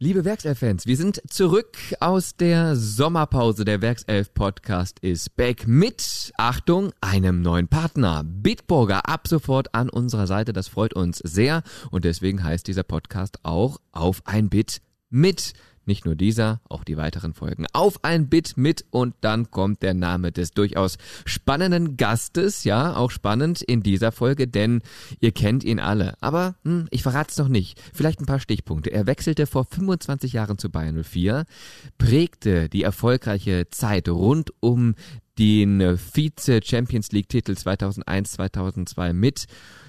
Liebe Werkself-Fans, wir sind zurück aus der Sommerpause. Der Werkself-Podcast ist back mit, Achtung, einem neuen Partner. Bitburger ab sofort an unserer Seite. Das freut uns sehr. Und deswegen heißt dieser Podcast auch auf ein Bit mit. Nicht nur dieser, auch die weiteren Folgen. Auf ein Bit mit und dann kommt der Name des durchaus spannenden Gastes. Ja, auch spannend in dieser Folge, denn ihr kennt ihn alle. Aber hm, ich verrate es noch nicht. Vielleicht ein paar Stichpunkte. Er wechselte vor 25 Jahren zu Bayern 04, prägte die erfolgreiche Zeit rund um den Vize Champions League Titel 2001, 2002 mit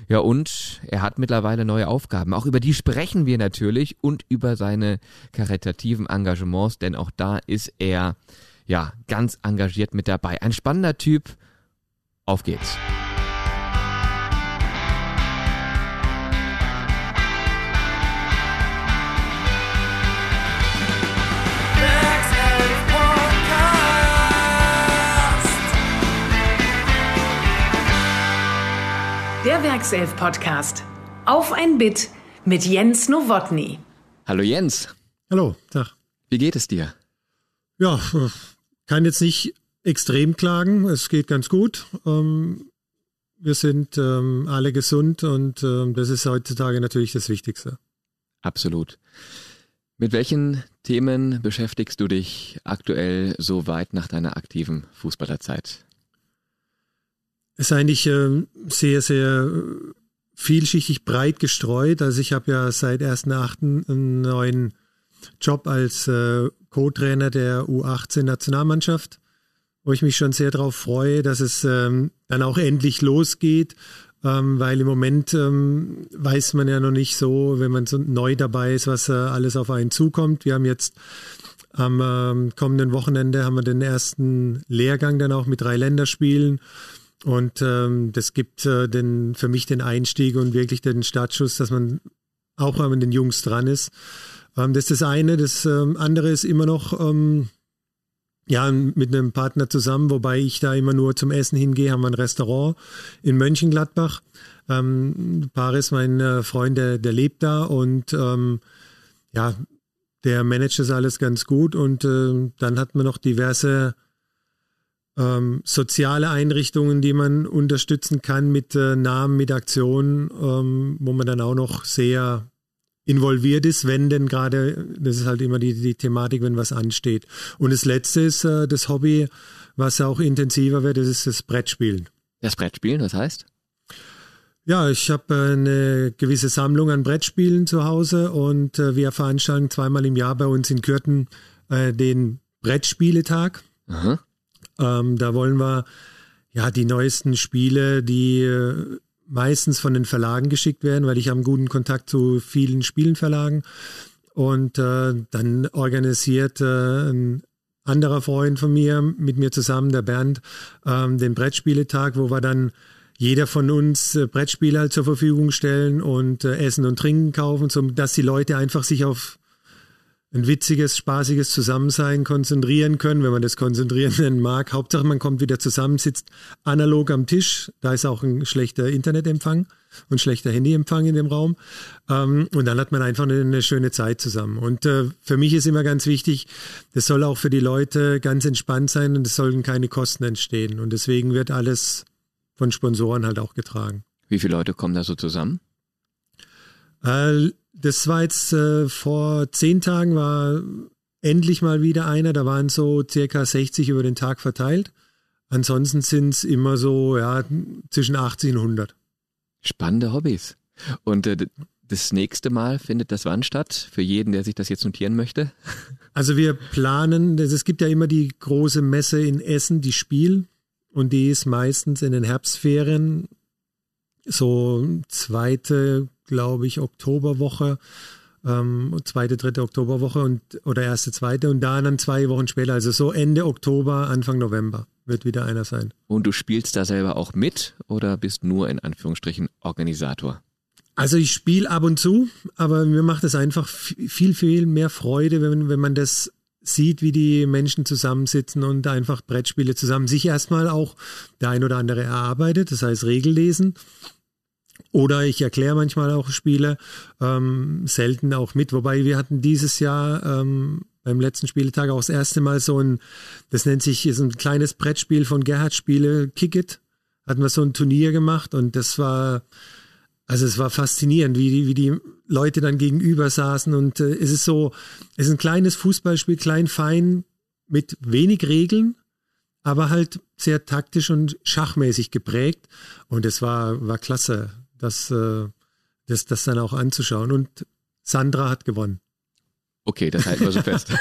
ja, und er hat mittlerweile neue Aufgaben. Auch über die sprechen wir natürlich und über seine karitativen Engagements, denn auch da ist er ja ganz engagiert mit dabei. Ein spannender Typ. Auf geht's. Der Werkself-Podcast. Auf ein Bit mit Jens Nowotny. Hallo Jens. Hallo, Tag. Wie geht es dir? Ja, kann jetzt nicht extrem klagen. Es geht ganz gut. Ähm, wir sind ähm, alle gesund und ähm, das ist heutzutage natürlich das Wichtigste. Absolut. Mit welchen Themen beschäftigst du dich aktuell so weit nach deiner aktiven Fußballerzeit? Ist eigentlich äh, sehr, sehr vielschichtig breit gestreut. Also ich habe ja seit 1.8. einen neuen Job als äh, Co-Trainer der U18-Nationalmannschaft, wo ich mich schon sehr darauf freue, dass es ähm, dann auch endlich losgeht, ähm, weil im Moment ähm, weiß man ja noch nicht so, wenn man so neu dabei ist, was äh, alles auf einen zukommt. Wir haben jetzt am ähm, kommenden Wochenende haben wir den ersten Lehrgang dann auch mit drei Länderspielen. Und ähm, das gibt äh, den, für mich den Einstieg und wirklich den Startschuss, dass man auch mal mit den Jungs dran ist. Ähm, das ist das eine. Das ähm, andere ist immer noch ähm, ja, mit einem Partner zusammen, wobei ich da immer nur zum Essen hingehe, haben wir ein Restaurant in Mönchengladbach. Ähm, Paris, mein äh, Freund, der, der lebt da und ähm, ja, der managt das alles ganz gut und äh, dann hat man noch diverse ähm, soziale Einrichtungen, die man unterstützen kann mit äh, Namen, mit Aktionen, ähm, wo man dann auch noch sehr involviert ist, wenn denn gerade, das ist halt immer die, die Thematik, wenn was ansteht. Und das Letzte ist äh, das Hobby, was auch intensiver wird, das ist das Brettspielen. Das Brettspielen, was heißt? Ja, ich habe äh, eine gewisse Sammlung an Brettspielen zu Hause und äh, wir veranstalten zweimal im Jahr bei uns in Kürten äh, den Brettspieletag. Aha. Ähm, da wollen wir ja die neuesten Spiele, die äh, meistens von den Verlagen geschickt werden, weil ich habe einen guten Kontakt zu vielen Spielenverlagen. Und äh, dann organisiert äh, ein anderer Freund von mir mit mir zusammen, der Bernd, ähm, den Brettspieletag, wo wir dann jeder von uns äh, Brettspiele halt zur Verfügung stellen und äh, Essen und Trinken kaufen, so dass die Leute einfach sich auf ein witziges, spaßiges Zusammensein konzentrieren können, wenn man das konzentrieren nennen mag. Hauptsache, man kommt wieder zusammen, sitzt analog am Tisch. Da ist auch ein schlechter Internetempfang und schlechter Handyempfang in dem Raum. Ähm, und dann hat man einfach eine, schöne Zeit zusammen. Und äh, für mich ist immer ganz wichtig, das soll auch für die Leute ganz entspannt sein und es sollen keine Kosten entstehen. Und deswegen wird alles von Sponsoren halt auch getragen. Wie viele Leute kommen da so zusammen? Äh, das war jetzt äh, vor zehn Tagen war endlich mal wieder einer. Da waren so circa 60 über den Tag verteilt. Ansonsten sind es immer so ja, zwischen 80 und 100. Spannende Hobbys. Und äh, das nächste Mal findet das wann statt? Für jeden, der sich das jetzt notieren möchte? Also wir planen, es gibt ja immer die große Messe in Essen, die Spiel. Und die ist meistens in den Herbstferien, so zweite, glaube ich, Oktoberwoche, ähm, zweite, dritte Oktoberwoche und oder erste, zweite und da dann zwei Wochen später, also so Ende Oktober, Anfang November wird wieder einer sein. Und du spielst da selber auch mit oder bist nur in Anführungsstrichen Organisator? Also ich spiele ab und zu, aber mir macht es einfach viel, viel mehr Freude, wenn, wenn man das sieht, wie die Menschen zusammensitzen und einfach Brettspiele zusammen sich erstmal auch der ein oder andere erarbeitet, das heißt Regel lesen Oder ich erkläre manchmal auch Spiele, ähm, selten auch mit. Wobei wir hatten dieses Jahr ähm, beim letzten Spieltag auch das erste Mal so ein, das nennt sich so ein kleines Brettspiel von Gerhard Spiele, Kick It. Hatten wir so ein Turnier gemacht und das war, also es war faszinierend, wie die, wie die Leute dann gegenüber saßen und äh, es ist so, es ist ein kleines Fußballspiel, klein, fein, mit wenig Regeln, aber halt sehr taktisch und schachmäßig geprägt und es war, war klasse das, äh, das, das dann auch anzuschauen. Und Sandra hat gewonnen. Okay, das halten wir so fest.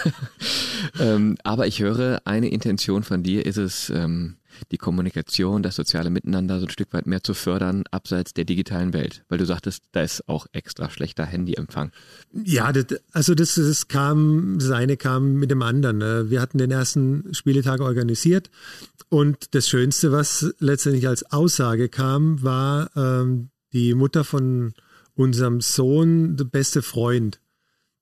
ähm, aber ich höre, eine Intention von dir ist es, ähm, die Kommunikation, das soziale Miteinander so ein Stück weit mehr zu fördern, abseits der digitalen Welt. Weil du sagtest, da ist auch extra schlechter Handyempfang. Ja, das, also das, das kam, das eine kam mit dem anderen. Ne? Wir hatten den ersten Spieletag organisiert und das Schönste, was letztendlich als Aussage kam, war, ähm, die Mutter von unserem Sohn, der beste Freund,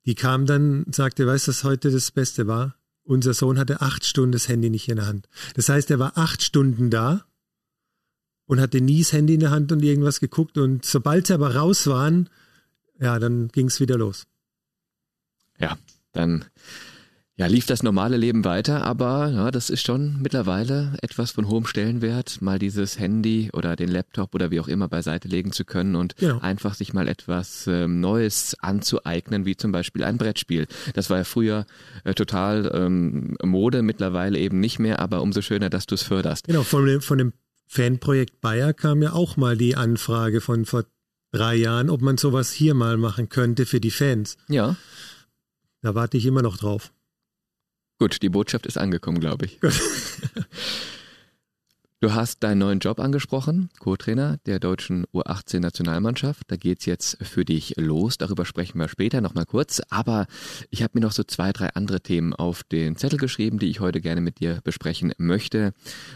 die kam dann und sagte, weißt du, was heute das Beste war? Unser Sohn hatte acht Stunden das Handy nicht in der Hand. Das heißt, er war acht Stunden da und hatte nie das Handy in der Hand und irgendwas geguckt. Und sobald sie aber raus waren, ja, dann ging es wieder los. Ja, dann ja, lief das normale Leben weiter, aber ja, das ist schon mittlerweile etwas von hohem Stellenwert, mal dieses Handy oder den Laptop oder wie auch immer beiseite legen zu können und ja. einfach sich mal etwas ähm, Neues anzueignen, wie zum Beispiel ein Brettspiel. Das war ja früher äh, total ähm, Mode, mittlerweile eben nicht mehr, aber umso schöner, dass du es förderst. Genau, von dem, von dem Fanprojekt Bayer kam ja auch mal die Anfrage von vor drei Jahren, ob man sowas hier mal machen könnte für die Fans. Ja. Da warte ich immer noch drauf. Gut, die Botschaft ist angekommen, glaube ich. Du hast deinen neuen Job angesprochen, Co-Trainer der deutschen U18-Nationalmannschaft. Da geht's jetzt für dich los. Darüber sprechen wir später nochmal kurz. Aber ich habe mir noch so zwei, drei andere Themen auf den Zettel geschrieben, die ich heute gerne mit dir besprechen möchte.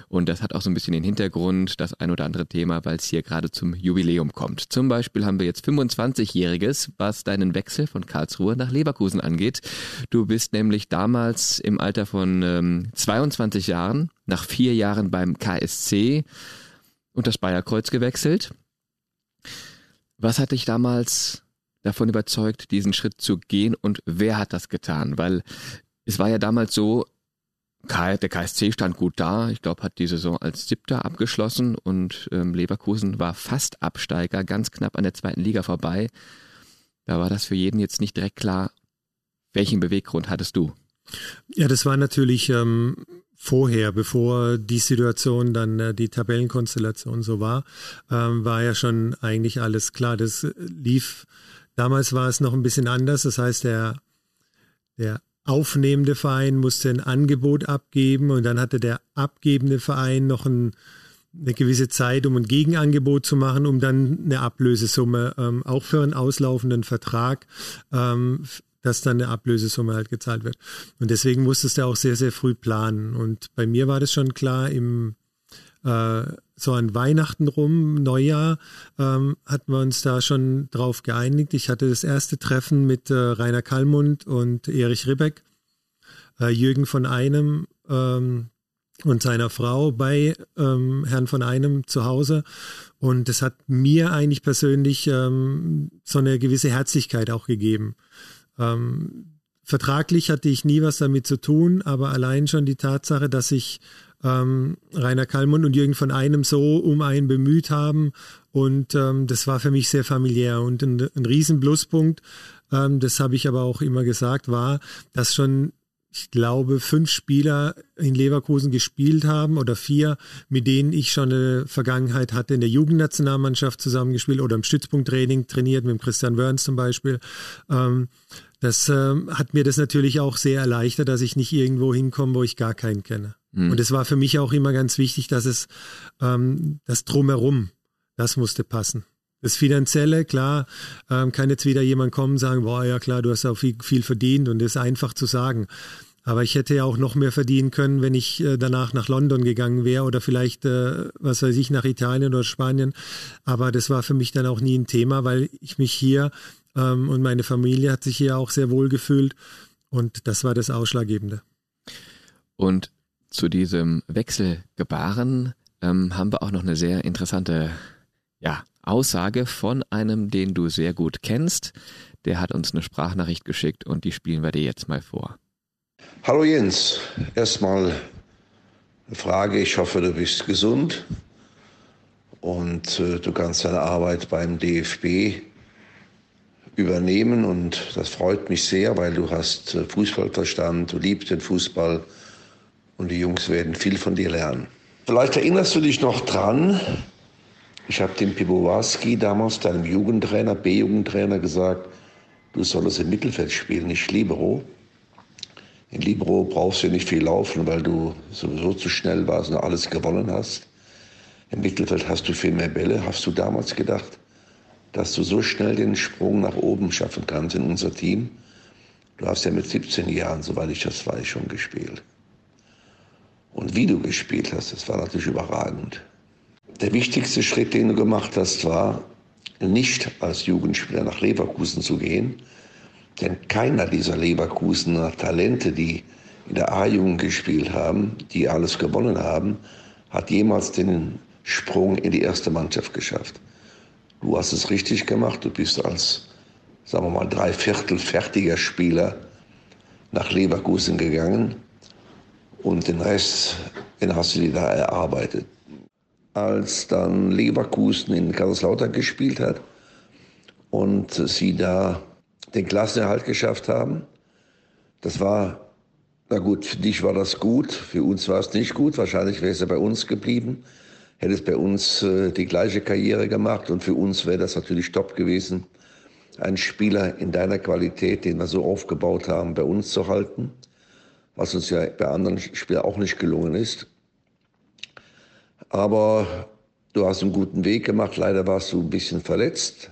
Und das hat auch so ein bisschen den Hintergrund, das ein oder andere Thema, weil es hier gerade zum Jubiläum kommt. Zum Beispiel haben wir jetzt 25-Jähriges, was deinen Wechsel von Karlsruhe nach Leverkusen angeht. Du bist nämlich damals im Alter von ähm, 22 Jahren nach vier Jahren beim KSC und das Bayerkreuz gewechselt. Was hat dich damals davon überzeugt, diesen Schritt zu gehen und wer hat das getan? Weil es war ja damals so, der KSC stand gut da. Ich glaube, hat die Saison als Siebter abgeschlossen und ähm, Leverkusen war fast Absteiger, ganz knapp an der zweiten Liga vorbei. Da war das für jeden jetzt nicht direkt klar. Welchen Beweggrund hattest du? Ja, das war natürlich ähm, vorher, bevor die Situation dann äh, die Tabellenkonstellation so war, ähm, war ja schon eigentlich alles klar. Das lief, damals war es noch ein bisschen anders. Das heißt, der, der aufnehmende Verein musste ein Angebot abgeben und dann hatte der abgebende Verein noch ein, eine gewisse Zeit, um ein Gegenangebot zu machen, um dann eine Ablösesumme ähm, auch für einen auslaufenden Vertrag ähm, dass dann eine Ablösesumme halt gezahlt wird. Und deswegen musstest du auch sehr, sehr früh planen. Und bei mir war das schon klar, im äh, so an Weihnachten rum, Neujahr, ähm, hatten wir uns da schon drauf geeinigt. Ich hatte das erste Treffen mit äh, Rainer Kallmund und Erich Ribbeck, äh, Jürgen von Einem ähm, und seiner Frau bei ähm, Herrn von Einem zu Hause. Und das hat mir eigentlich persönlich ähm, so eine gewisse Herzlichkeit auch gegeben. Ähm, vertraglich hatte ich nie was damit zu tun, aber allein schon die Tatsache, dass sich ähm, Rainer Kallmund und Jürgen von einem so um einen bemüht haben und ähm, das war für mich sehr familiär und ein, ein riesen Pluspunkt, ähm, das habe ich aber auch immer gesagt, war, dass schon ich glaube, fünf Spieler in Leverkusen gespielt haben oder vier, mit denen ich schon eine Vergangenheit hatte, in der Jugendnationalmannschaft zusammengespielt oder im Stützpunkttraining trainiert, mit Christian Wörns zum Beispiel. Ähm, das ähm, hat mir das natürlich auch sehr erleichtert, dass ich nicht irgendwo hinkomme, wo ich gar keinen kenne. Mhm. Und es war für mich auch immer ganz wichtig, dass es ähm, das drumherum, das musste passen. Das Finanzielle, klar, ähm, kann jetzt wieder jemand kommen und sagen, boah, ja klar, du hast auch viel, viel verdient und das ist einfach zu sagen. Aber ich hätte ja auch noch mehr verdienen können, wenn ich äh, danach nach London gegangen wäre oder vielleicht, äh, was weiß ich, nach Italien oder Spanien. Aber das war für mich dann auch nie ein Thema, weil ich mich hier ähm, und meine Familie hat sich hier auch sehr wohl gefühlt. Und das war das Ausschlaggebende. Und zu diesem Wechselgebaren ähm, haben wir auch noch eine sehr interessante ja, Aussage von einem, den du sehr gut kennst. Der hat uns eine Sprachnachricht geschickt und die spielen wir dir jetzt mal vor. Hallo Jens, erstmal eine Frage. Ich hoffe, du bist gesund und äh, du kannst deine Arbeit beim DFB übernehmen und das freut mich sehr, weil du hast äh, Fußballverstand, du liebst den Fußball und die Jungs werden viel von dir lernen. Vielleicht erinnerst du dich noch dran, ich habe dem Piwowarski damals, deinem Jugendtrainer, B-Jugendtrainer, gesagt, du solltest im Mittelfeld spielen, nicht Libero. In Libero brauchst du nicht viel laufen, weil du sowieso zu schnell warst und alles gewonnen hast. Im Mittelfeld hast du viel mehr Bälle. Hast du damals gedacht, dass du so schnell den Sprung nach oben schaffen kannst in unser Team? Du hast ja mit 17 Jahren, soweit ich das weiß, schon gespielt. Und wie du gespielt hast, das war natürlich überragend. Der wichtigste Schritt, den du gemacht hast, war, nicht als Jugendspieler nach Leverkusen zu gehen, denn keiner dieser Leverkusener Talente, die in der A-Jugend gespielt haben, die alles gewonnen haben, hat jemals den Sprung in die erste Mannschaft geschafft. Du hast es richtig gemacht, du bist als, sagen wir mal, dreiviertel fertiger Spieler nach Leverkusen gegangen und den Rest, den hast du dir da erarbeitet. Als dann Leverkusen in Kaiserslautern gespielt hat und sie da den Klassenerhalt geschafft haben, das war, na gut, für dich war das gut, für uns war es nicht gut, wahrscheinlich wäre es ja bei uns geblieben hättest bei uns äh, die gleiche Karriere gemacht und für uns wäre das natürlich top gewesen, einen Spieler in deiner Qualität, den wir so aufgebaut haben, bei uns zu halten, was uns ja bei anderen Spielern auch nicht gelungen ist. Aber du hast einen guten Weg gemacht, leider warst du ein bisschen verletzt.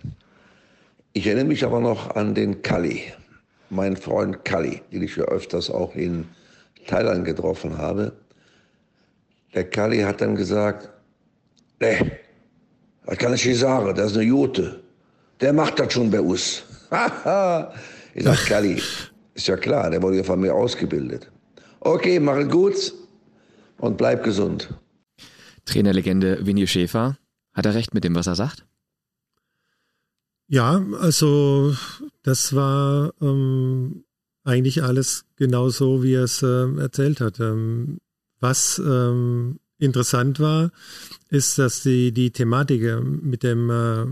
Ich erinnere mich aber noch an den Kali, mein Freund Kali, den ich ja öfters auch in Thailand getroffen habe. Der Kali hat dann gesagt, Nee, das kann ich nicht sagen, das ist eine Jute. Der macht das schon bei uns. ich sag, Kali, ist ja klar, der wurde ja von mir ausgebildet. Okay, mach es gut und bleib gesund. Trainerlegende Winnie Schäfer, hat er recht mit dem, was er sagt? Ja, also das war ähm, eigentlich alles genau so, wie er es äh, erzählt hat. Ähm, was ähm, interessant war, ist, dass die, die Thematik äh, mit dem äh,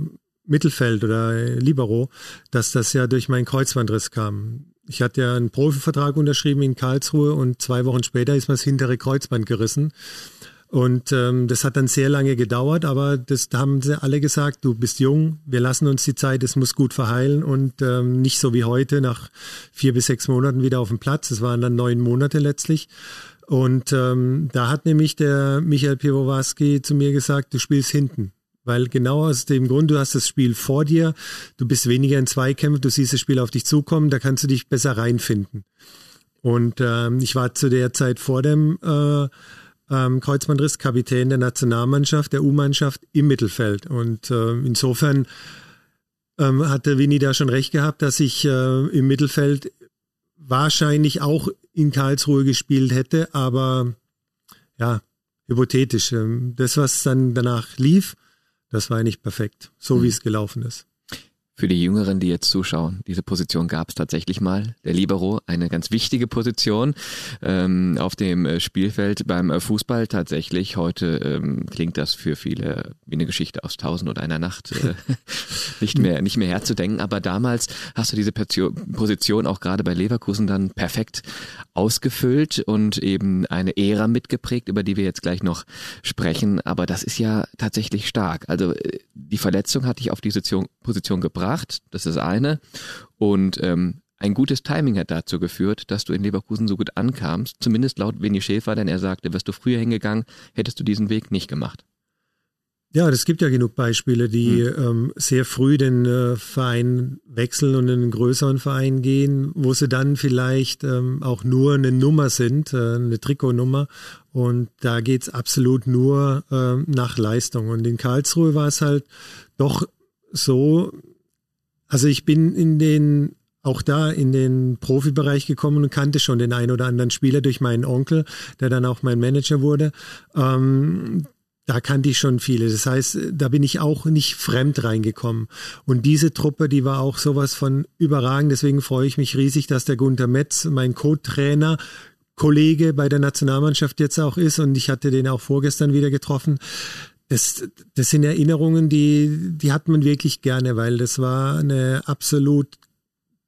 Mittelfeld oder Libero, dass das ja durch meinen Kreuzbandriss kam. Ich hatte ja einen Profivertrag unterschrieben in Karlsruhe und zwei Wochen später ist mir das hintere Kreuzband gerissen. Und ähm, das hat dann sehr lange gedauert, aber das da haben sie alle gesagt, du bist jung, wir lassen uns die Zeit, es muss gut verheilen und ähm, nicht so wie heute nach vier bis sechs Monaten wieder auf dem Platz. Das waren dann neun Monate letztlich. Und ähm, da hat nämlich der Michael Piwowarski zu mir gesagt, du spielst hinten. Weil genau aus dem Grund, du hast das Spiel vor dir, du bist weniger in Zweikämpfen, du siehst das Spiel auf dich zukommen, da kannst du dich besser reinfinden. Und ähm, ich war zu der Zeit vor dem äh, ähm, Kreuzbandriss Kapitän der Nationalmannschaft, der U-Mannschaft im Mittelfeld. Und äh, insofern ähm, hatte Winnie da schon recht gehabt, dass ich äh, im Mittelfeld wahrscheinlich auch in Karlsruhe gespielt hätte, aber ja, hypothetisch. Ähm, das, was dann danach lief, das war nicht perfekt, so wie hm. es gelaufen ist. Für die Jüngeren, die jetzt zuschauen, diese Position gab es tatsächlich mal. Der Libero, eine ganz wichtige Position ähm, auf dem äh, Spielfeld beim äh, Fußball tatsächlich. Heute ähm, klingt das für viele wie eine Geschichte aus Tausend und einer Nacht äh, nicht mehr nicht mehr herzudenken. Aber damals hast du diese Position auch gerade bei Leverkusen dann perfekt ausgefüllt und eben eine Ära mitgeprägt, über die wir jetzt gleich noch sprechen. Aber das ist ja tatsächlich stark. Also äh, die Verletzung hat dich auf diese Position gebracht gebracht, das ist eine. Und ähm, ein gutes Timing hat dazu geführt, dass du in Leverkusen so gut ankamst, zumindest laut Winnie Schäfer, denn er sagte, wärst du früher hingegangen, hättest du diesen Weg nicht gemacht. Ja, es gibt ja genug Beispiele, die hm. ähm, sehr früh den äh, Verein wechseln und in einen größeren Verein gehen, wo sie dann vielleicht ähm, auch nur eine Nummer sind, äh, eine Trikotnummer. Und da geht's absolut nur äh, nach Leistung. Und in Karlsruhe war es halt doch so, also ich bin in den auch da in den Profibereich gekommen und kannte schon den einen oder anderen Spieler durch meinen Onkel, der dann auch mein Manager wurde. Ähm, da kannte ich schon viele. Das heißt, da bin ich auch nicht fremd reingekommen. Und diese Truppe, die war auch sowas von überragend. Deswegen freue ich mich riesig, dass der Gunther Metz, mein Co-Trainer, Kollege bei der Nationalmannschaft jetzt auch ist. Und ich hatte den auch vorgestern wieder getroffen. Das, das sind Erinnerungen, die, die hat man wirklich gerne, weil das war eine absolut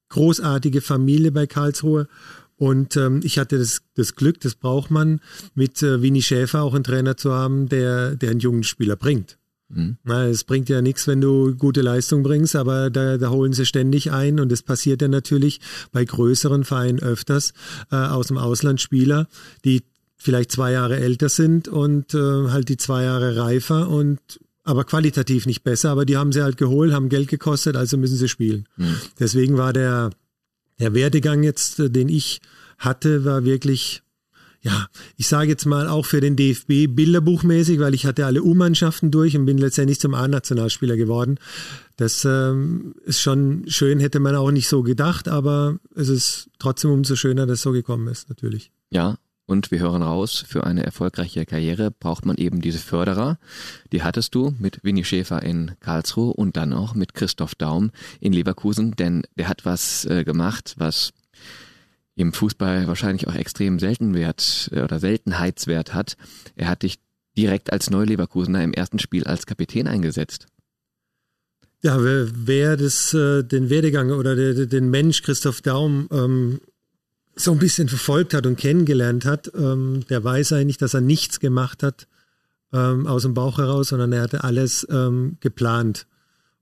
großartige Familie bei Karlsruhe. Und ähm, ich hatte das, das Glück, das braucht man, mit äh, Winnie Schäfer auch einen Trainer zu haben, der, der einen jungen Spieler bringt. Mhm. Na, es bringt ja nichts, wenn du gute Leistung bringst, aber da, da holen sie ständig ein und es passiert ja natürlich bei größeren Vereinen öfters äh, aus dem Ausland Spieler, die vielleicht zwei Jahre älter sind und äh, halt die zwei Jahre reifer und aber qualitativ nicht besser, aber die haben sie halt geholt, haben Geld gekostet, also müssen sie spielen. Mhm. Deswegen war der der Werdegang jetzt, äh, den ich hatte, war wirklich, ja, ich sage jetzt mal auch für den DFB bilderbuchmäßig, weil ich hatte alle U-Mannschaften durch und bin letztendlich zum A-Nationalspieler geworden. Das ähm, ist schon schön, hätte man auch nicht so gedacht, aber es ist trotzdem umso schöner, dass es so gekommen ist, natürlich. Ja, und wir hören raus, für eine erfolgreiche Karriere braucht man eben diese Förderer. Die hattest du mit Winnie Schäfer in Karlsruhe und dann auch mit Christoph Daum in Leverkusen, denn der hat was äh, gemacht, was im Fußball wahrscheinlich auch extrem Seltenwert äh, oder Seltenheitswert hat. Er hat dich direkt als Neuleverkusener im ersten Spiel als Kapitän eingesetzt. Ja, wer, wer das, äh, den Werdegang oder der, den Mensch Christoph Daum ähm, so ein bisschen verfolgt hat und kennengelernt hat, ähm, der weiß eigentlich, dass er nichts gemacht hat ähm, aus dem Bauch heraus, sondern er hatte alles ähm, geplant.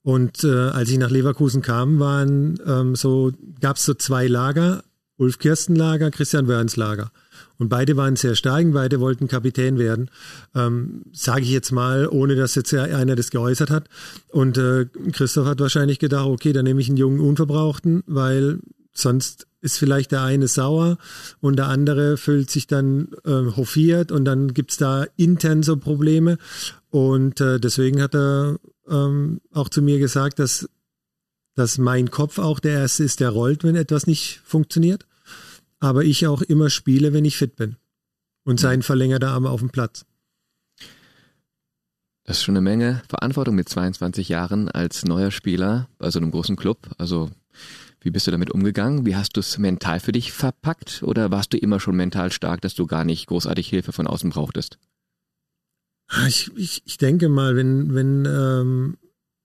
Und äh, als ich nach Leverkusen kam, waren ähm, so, gab es so zwei Lager, Ulf Kirsten Lager, Christian Wörns Lager. Und beide waren sehr stark, beide wollten Kapitän werden, ähm, sage ich jetzt mal, ohne dass jetzt einer das geäußert hat. Und äh, Christoph hat wahrscheinlich gedacht, okay, dann nehme ich einen jungen Unverbrauchten, weil sonst ist vielleicht der eine sauer und der andere fühlt sich dann äh, hofiert und dann gibt es da intern so Probleme. Und äh, deswegen hat er ähm, auch zu mir gesagt, dass, dass mein Kopf auch der erste ist, der rollt, wenn etwas nicht funktioniert. Aber ich auch immer spiele, wenn ich fit bin. Und sein verlängerter Arm auf dem Platz. Das ist schon eine Menge Verantwortung mit 22 Jahren als neuer Spieler bei so einem großen Club. Also wie bist du damit umgegangen? Wie hast du es mental für dich verpackt? Oder warst du immer schon mental stark, dass du gar nicht großartig Hilfe von außen brauchtest? Ich, ich, ich denke mal, wenn, wenn, ähm,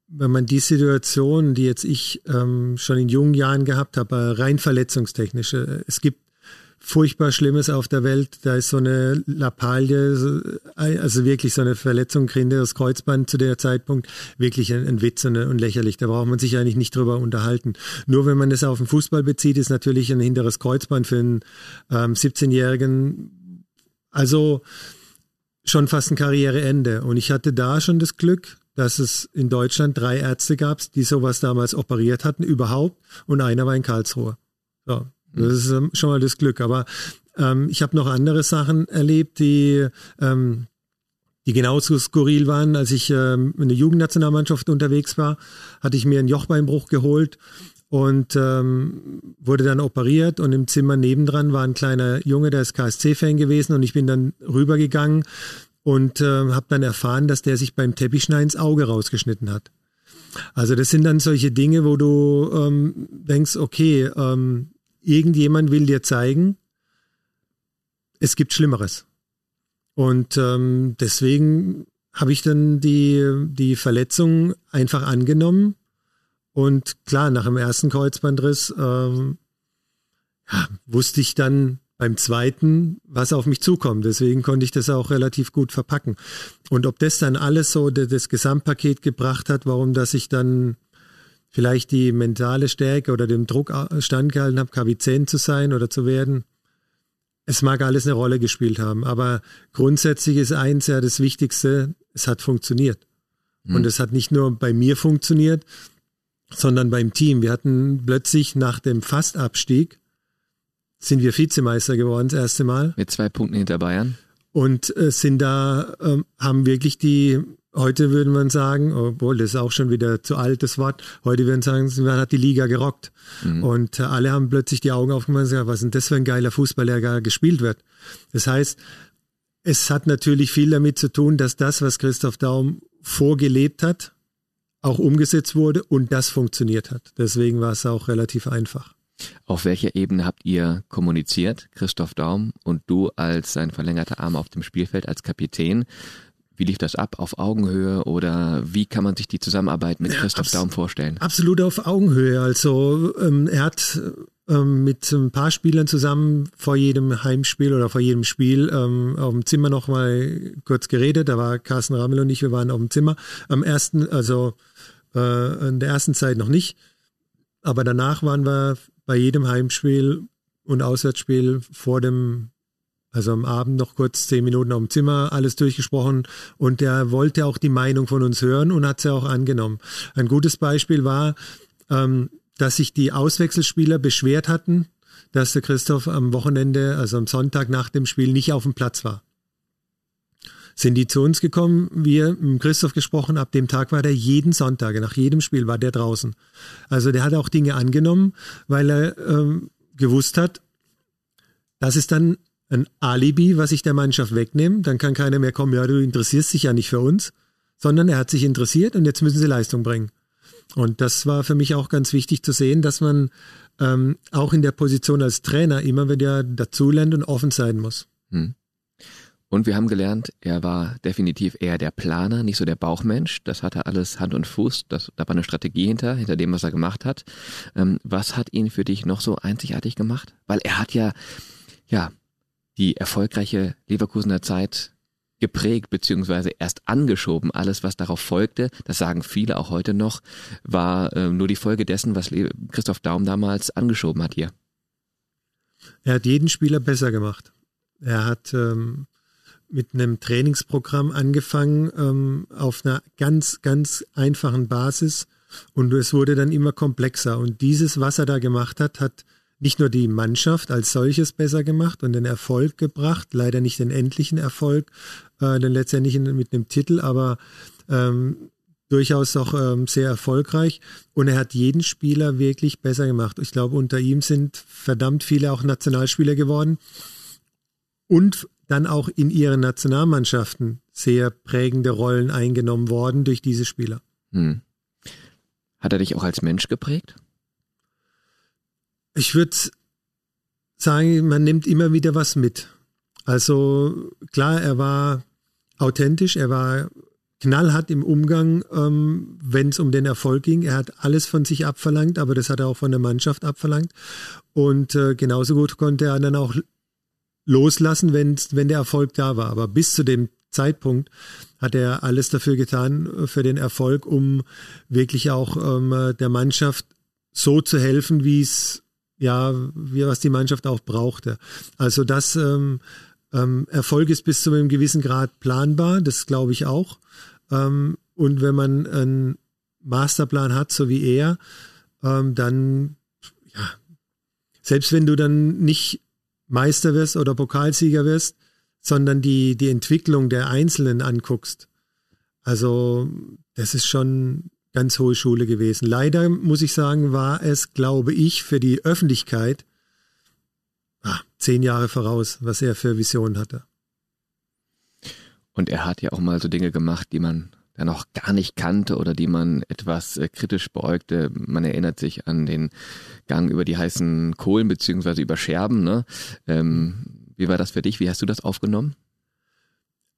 wenn man die Situation, die jetzt ich ähm, schon in jungen Jahren gehabt habe, rein verletzungstechnisch, äh, es gibt furchtbar Schlimmes auf der Welt. Da ist so eine Lappalie, also wirklich so eine Verletzung, das Kreuzband zu der Zeitpunkt, wirklich ein, ein Witz und, und, lächerlich. Da braucht man sich eigentlich nicht drüber unterhalten. Nur wenn man es auf den Fußball bezieht, ist natürlich ein hinteres Kreuzband für einen ähm, 17-Jährigen. Also schon fast ein Karriereende. Und ich hatte da schon das Glück, dass es in Deutschland drei Ärzte gab, die sowas damals operiert hatten, überhaupt. Und einer war in Karlsruhe. So, das ist ähm, schon mal das Glück. Aber ähm, ich habe noch andere Sachen erlebt, die, ähm, die genauso skurril waren. Als ich ähm, in der Jugendnationalmannschaft unterwegs war, hatte ich mir einen Jochbeinbruch geholt und ähm, wurde dann operiert und im Zimmer nebendran war ein kleiner Junge, der ist KSC-Fan gewesen und ich bin dann rübergegangen und äh, habe dann erfahren, dass der sich beim Teppichschneiden ins Auge rausgeschnitten hat. Also das sind dann solche Dinge, wo du ähm, denkst, okay, ähm, irgendjemand will dir zeigen, es gibt Schlimmeres. Und ähm, deswegen habe ich dann die, die Verletzung einfach angenommen. Und klar, nach dem ersten Kreuzbandriss ähm, ja, wusste ich dann beim zweiten, was auf mich zukommt. Deswegen konnte ich das auch relativ gut verpacken. Und ob das dann alles so das Gesamtpaket gebracht hat, warum dass ich dann vielleicht die mentale Stärke oder dem Druck standgehalten habe, Kapitän zu sein oder zu werden. Es mag alles eine Rolle gespielt haben, aber grundsätzlich ist eins ja das Wichtigste, es hat funktioniert. Mhm. Und es hat nicht nur bei mir funktioniert, sondern beim Team. Wir hatten plötzlich nach dem Fastabstieg sind wir Vizemeister geworden das erste Mal. Mit zwei Punkten hinter Bayern. Und äh, sind da, äh, haben wirklich die Heute würde man sagen, obwohl das ist auch schon wieder zu alt das Wort, heute würden sagen, man hat die Liga gerockt. Mhm. Und äh, alle haben plötzlich die Augen aufgemacht und gesagt, was ist denn das für ein geiler Fußball, der gar gespielt wird. Das heißt, es hat natürlich viel damit zu tun, dass das, was Christoph Daum vorgelebt hat, auch umgesetzt wurde und das funktioniert hat. Deswegen war es auch relativ einfach. Auf welcher Ebene habt ihr kommuniziert, Christoph Daum und du als sein verlängerter Arm auf dem Spielfeld als Kapitän? Wie lief das ab? Auf Augenhöhe oder wie kann man sich die Zusammenarbeit mit Christoph ja, Daum vorstellen? Absolut auf Augenhöhe. Also ähm, er hat ähm, mit ein paar Spielern zusammen vor jedem Heimspiel oder vor jedem Spiel ähm, auf dem Zimmer noch mal kurz geredet. Da war Carsten Rammel und ich, wir waren auf dem Zimmer. Am ersten, also äh, in der ersten Zeit noch nicht. Aber danach waren wir bei jedem Heimspiel und Auswärtsspiel vor dem, also am Abend noch kurz zehn Minuten auf dem Zimmer, alles durchgesprochen und der wollte auch die Meinung von uns hören und hat sie auch angenommen. Ein gutes Beispiel war, ähm, dass sich die Auswechselspieler beschwert hatten, dass der Christoph am Wochenende, also am Sonntag nach dem Spiel, nicht auf dem Platz war sind die zu uns gekommen, wir mit Christoph gesprochen, ab dem Tag war der jeden Sonntag, nach jedem Spiel war der draußen. Also der hat auch Dinge angenommen, weil er ähm, gewusst hat, das ist dann ein Alibi, was ich der Mannschaft wegnehme. Dann kann keiner mehr kommen, ja, du interessierst dich ja nicht für uns, sondern er hat sich interessiert und jetzt müssen sie Leistung bringen. Und das war für mich auch ganz wichtig zu sehen, dass man ähm, auch in der Position als Trainer immer wieder dazulernt und offen sein muss. Hm. Und wir haben gelernt, er war definitiv eher der Planer, nicht so der Bauchmensch. Das hatte alles Hand und Fuß. Das, da war eine Strategie hinter, hinter dem, was er gemacht hat. Ähm, was hat ihn für dich noch so einzigartig gemacht? Weil er hat ja, ja, die erfolgreiche Leverkusener Zeit geprägt beziehungsweise erst angeschoben. Alles, was darauf folgte, das sagen viele auch heute noch, war äh, nur die Folge dessen, was Christoph Daum damals angeschoben hat hier. Er hat jeden Spieler besser gemacht. Er hat ähm, mit einem Trainingsprogramm angefangen ähm, auf einer ganz, ganz einfachen Basis und es wurde dann immer komplexer. Und dieses, was er da gemacht hat, hat nicht nur die Mannschaft als solches besser gemacht und den Erfolg gebracht, leider nicht den endlichen Erfolg, äh, denn letztendlich mit einem Titel, aber ähm, durchaus auch ähm, sehr erfolgreich. Und er hat jeden Spieler wirklich besser gemacht. Ich glaube, unter ihm sind verdammt viele auch Nationalspieler geworden. Und dann auch in ihren Nationalmannschaften sehr prägende Rollen eingenommen worden durch diese Spieler. Hm. Hat er dich auch als Mensch geprägt? Ich würde sagen, man nimmt immer wieder was mit. Also klar, er war authentisch, er war knallhart im Umgang, ähm, wenn es um den Erfolg ging. Er hat alles von sich abverlangt, aber das hat er auch von der Mannschaft abverlangt. Und äh, genauso gut konnte er dann auch loslassen, wenn, wenn der Erfolg da war. Aber bis zu dem Zeitpunkt hat er alles dafür getan, äh, für den Erfolg, um wirklich auch ähm, der Mannschaft so zu helfen, wie es, ja, wie was die Mannschaft auch brauchte. Also das ähm, ähm, Erfolg ist bis zu einem gewissen Grad planbar, das glaube ich auch. Ähm, und wenn man einen Masterplan hat, so wie er, ähm, dann, ja, selbst wenn du dann nicht Meister wirst oder Pokalsieger wirst, sondern die, die Entwicklung der Einzelnen anguckst. Also das ist schon ganz hohe Schule gewesen. Leider muss ich sagen, war es, glaube ich, für die Öffentlichkeit ah, zehn Jahre voraus, was er für Visionen hatte. Und er hat ja auch mal so Dinge gemacht, die man ja noch gar nicht kannte oder die man etwas äh, kritisch beäugte. Man erinnert sich an den Gang über die heißen Kohlen beziehungsweise über Scherben. Ne? Ähm, wie war das für dich? Wie hast du das aufgenommen?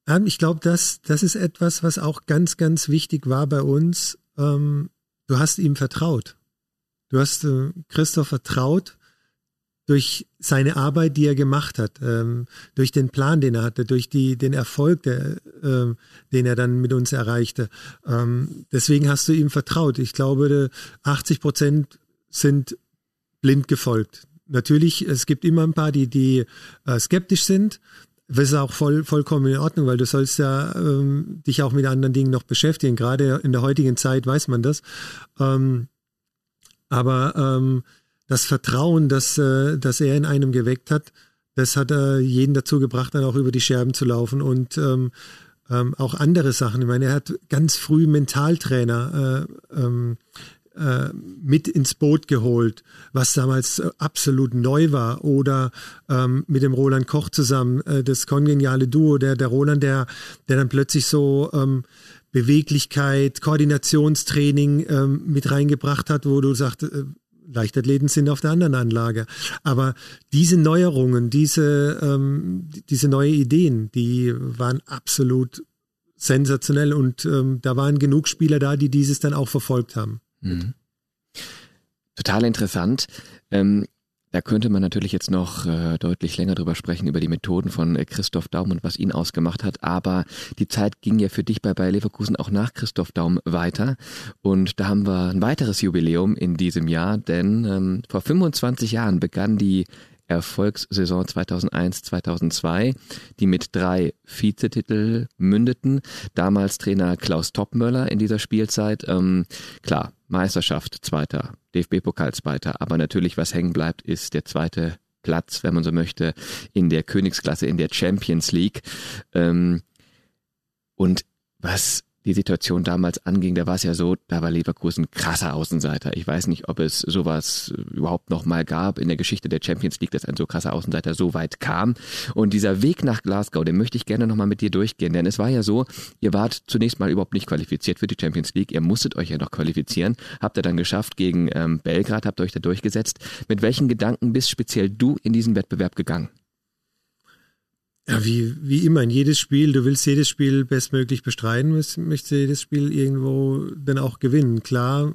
Ähm, ich glaube, das, das ist etwas, was auch ganz, ganz wichtig war bei uns. Ähm, du hast ihm vertraut. Du hast äh, Christoph vertraut durch seine Arbeit, die er gemacht hat, ähm, durch den Plan, den er hatte, durch die, den Erfolg, der, ähm, den er dann mit uns erreichte. Ähm, deswegen hast du ihm vertraut. Ich glaube, 80 Prozent sind blind gefolgt. Natürlich, es gibt immer ein paar, die, die äh, skeptisch sind. Das ist auch voll, vollkommen in Ordnung, weil du sollst ja ähm, dich auch mit anderen Dingen noch beschäftigen. Gerade in der heutigen Zeit weiß man das. Ähm, aber ähm, das Vertrauen, das, äh, das er in einem geweckt hat, das hat er jeden dazu gebracht, dann auch über die Scherben zu laufen und ähm, ähm, auch andere Sachen. Ich meine, er hat ganz früh Mentaltrainer äh, ähm, äh, mit ins Boot geholt, was damals äh, absolut neu war. Oder ähm, mit dem Roland Koch zusammen, äh, das kongeniale Duo, der, der Roland, der, der dann plötzlich so ähm, Beweglichkeit, Koordinationstraining ähm, mit reingebracht hat, wo du sagst, äh, Leichtathleten sind auf der anderen Anlage. Aber diese Neuerungen, diese, ähm, diese neue Ideen, die waren absolut sensationell und ähm, da waren genug Spieler da, die dieses dann auch verfolgt haben. Mhm. Total interessant. Ähm, da könnte man natürlich jetzt noch äh, deutlich länger drüber sprechen, über die Methoden von äh, Christoph Daum und was ihn ausgemacht hat. Aber die Zeit ging ja für dich bei Bayer Leverkusen auch nach Christoph Daum weiter. Und da haben wir ein weiteres Jubiläum in diesem Jahr, denn ähm, vor 25 Jahren begann die Erfolgssaison 2001-2002, die mit drei Vizetitel mündeten. Damals Trainer Klaus Toppmöller in dieser Spielzeit. Ähm, klar, Meisterschaft Zweiter, DFB-Pokal Zweiter, aber natürlich was hängen bleibt, ist der zweite Platz, wenn man so möchte, in der Königsklasse, in der Champions League. Ähm, und was die Situation damals anging, da war es ja so, da war Leverkusen krasser Außenseiter. Ich weiß nicht, ob es sowas überhaupt noch mal gab in der Geschichte der Champions League, dass ein so krasser Außenseiter so weit kam. Und dieser Weg nach Glasgow, den möchte ich gerne noch mal mit dir durchgehen, denn es war ja so, ihr wart zunächst mal überhaupt nicht qualifiziert für die Champions League, ihr musstet euch ja noch qualifizieren, habt ihr dann geschafft gegen ähm, Belgrad, habt euch da durchgesetzt. Mit welchen Gedanken bist speziell du in diesen Wettbewerb gegangen? Ja, wie, wie immer in jedes Spiel, du willst jedes Spiel bestmöglich bestreiten, möchtest jedes Spiel irgendwo dann auch gewinnen. Klar,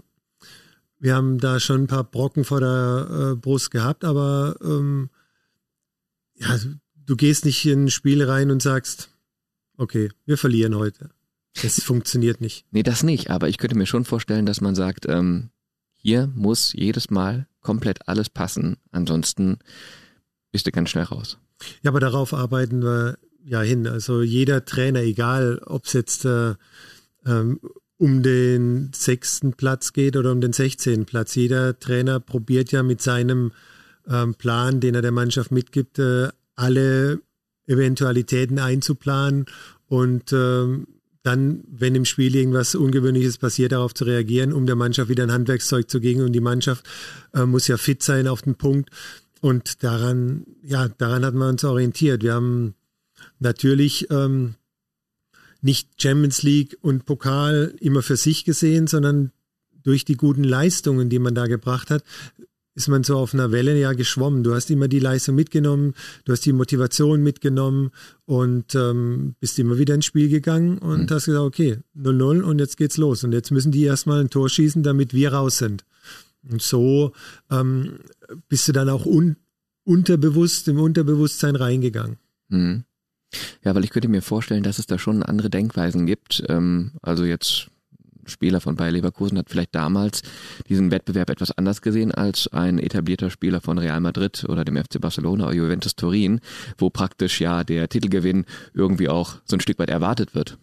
wir haben da schon ein paar Brocken vor der äh, Brust gehabt, aber ähm, ja, du gehst nicht in ein Spiel rein und sagst, okay, wir verlieren heute. Das funktioniert nicht. Nee, das nicht, aber ich könnte mir schon vorstellen, dass man sagt, ähm, hier muss jedes Mal komplett alles passen, ansonsten bist du ganz schnell raus. Ja, aber darauf arbeiten wir ja hin. Also jeder Trainer, egal ob es jetzt äh, ähm, um den sechsten Platz geht oder um den sechzehnten Platz, jeder Trainer probiert ja mit seinem ähm, Plan, den er der Mannschaft mitgibt, äh, alle Eventualitäten einzuplanen und ähm, dann, wenn im Spiel irgendwas Ungewöhnliches passiert, darauf zu reagieren, um der Mannschaft wieder ein Handwerkszeug zu geben. Und die Mannschaft äh, muss ja fit sein auf den Punkt. Und daran, ja, daran hat man uns orientiert. Wir haben natürlich ähm, nicht Champions League und Pokal immer für sich gesehen, sondern durch die guten Leistungen, die man da gebracht hat, ist man so auf einer Welle ja geschwommen. Du hast immer die Leistung mitgenommen, du hast die Motivation mitgenommen und ähm, bist immer wieder ins Spiel gegangen und mhm. hast gesagt, okay, 0-0 und jetzt geht's los. Und jetzt müssen die erstmal ein Tor schießen, damit wir raus sind. Und so ähm, bist du dann auch un unterbewusst, im Unterbewusstsein reingegangen. Mhm. Ja, weil ich könnte mir vorstellen, dass es da schon andere Denkweisen gibt. Ähm, also jetzt Spieler von Bayer Leverkusen hat vielleicht damals diesen Wettbewerb etwas anders gesehen als ein etablierter Spieler von Real Madrid oder dem FC Barcelona oder Juventus Turin, wo praktisch ja der Titelgewinn irgendwie auch so ein Stück weit erwartet wird.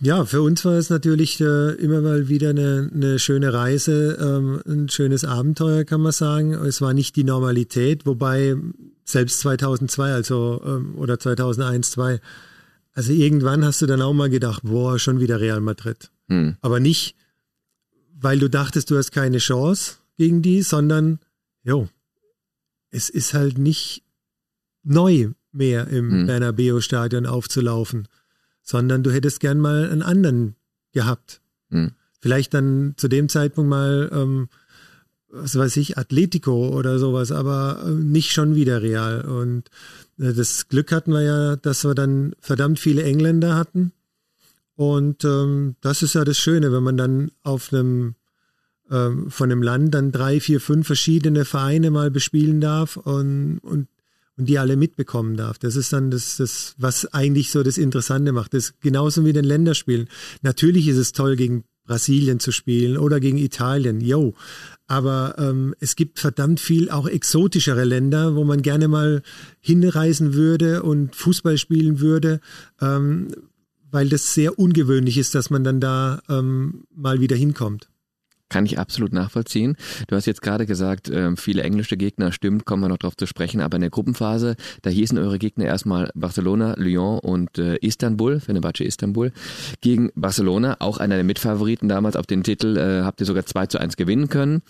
Ja, für uns war es natürlich äh, immer mal wieder eine, eine schöne Reise, ähm, ein schönes Abenteuer, kann man sagen. Es war nicht die Normalität, wobei selbst 2002, also ähm, oder 2001, 2002, also irgendwann hast du dann auch mal gedacht, boah, schon wieder Real Madrid. Hm. Aber nicht, weil du dachtest, du hast keine Chance gegen die, sondern, jo, es ist halt nicht neu mehr im hm. Bernabeu-Stadion aufzulaufen sondern du hättest gern mal einen anderen gehabt. Mhm. Vielleicht dann zu dem Zeitpunkt mal, ähm, was weiß ich, Atletico oder sowas, aber äh, nicht schon wieder Real. Und äh, das Glück hatten wir ja, dass wir dann verdammt viele Engländer hatten. Und ähm, das ist ja das Schöne, wenn man dann auf einem ähm, von einem Land dann drei, vier, fünf verschiedene Vereine mal bespielen darf und, und und die alle mitbekommen darf. Das ist dann das, das, was eigentlich so das Interessante macht. Das genauso wie den Länderspielen. Natürlich ist es toll, gegen Brasilien zu spielen oder gegen Italien, yo. Aber ähm, es gibt verdammt viel auch exotischere Länder, wo man gerne mal hinreisen würde und Fußball spielen würde, ähm, weil das sehr ungewöhnlich ist, dass man dann da ähm, mal wieder hinkommt. Kann ich absolut nachvollziehen. Du hast jetzt gerade gesagt, äh, viele englische Gegner, stimmt, kommen wir noch drauf zu sprechen, aber in der Gruppenphase, da hießen eure Gegner erstmal Barcelona, Lyon und äh, Istanbul, Fenerbahce Istanbul. Gegen Barcelona, auch einer der Mitfavoriten damals auf den Titel, äh, habt ihr sogar 2 zu 1 gewinnen können.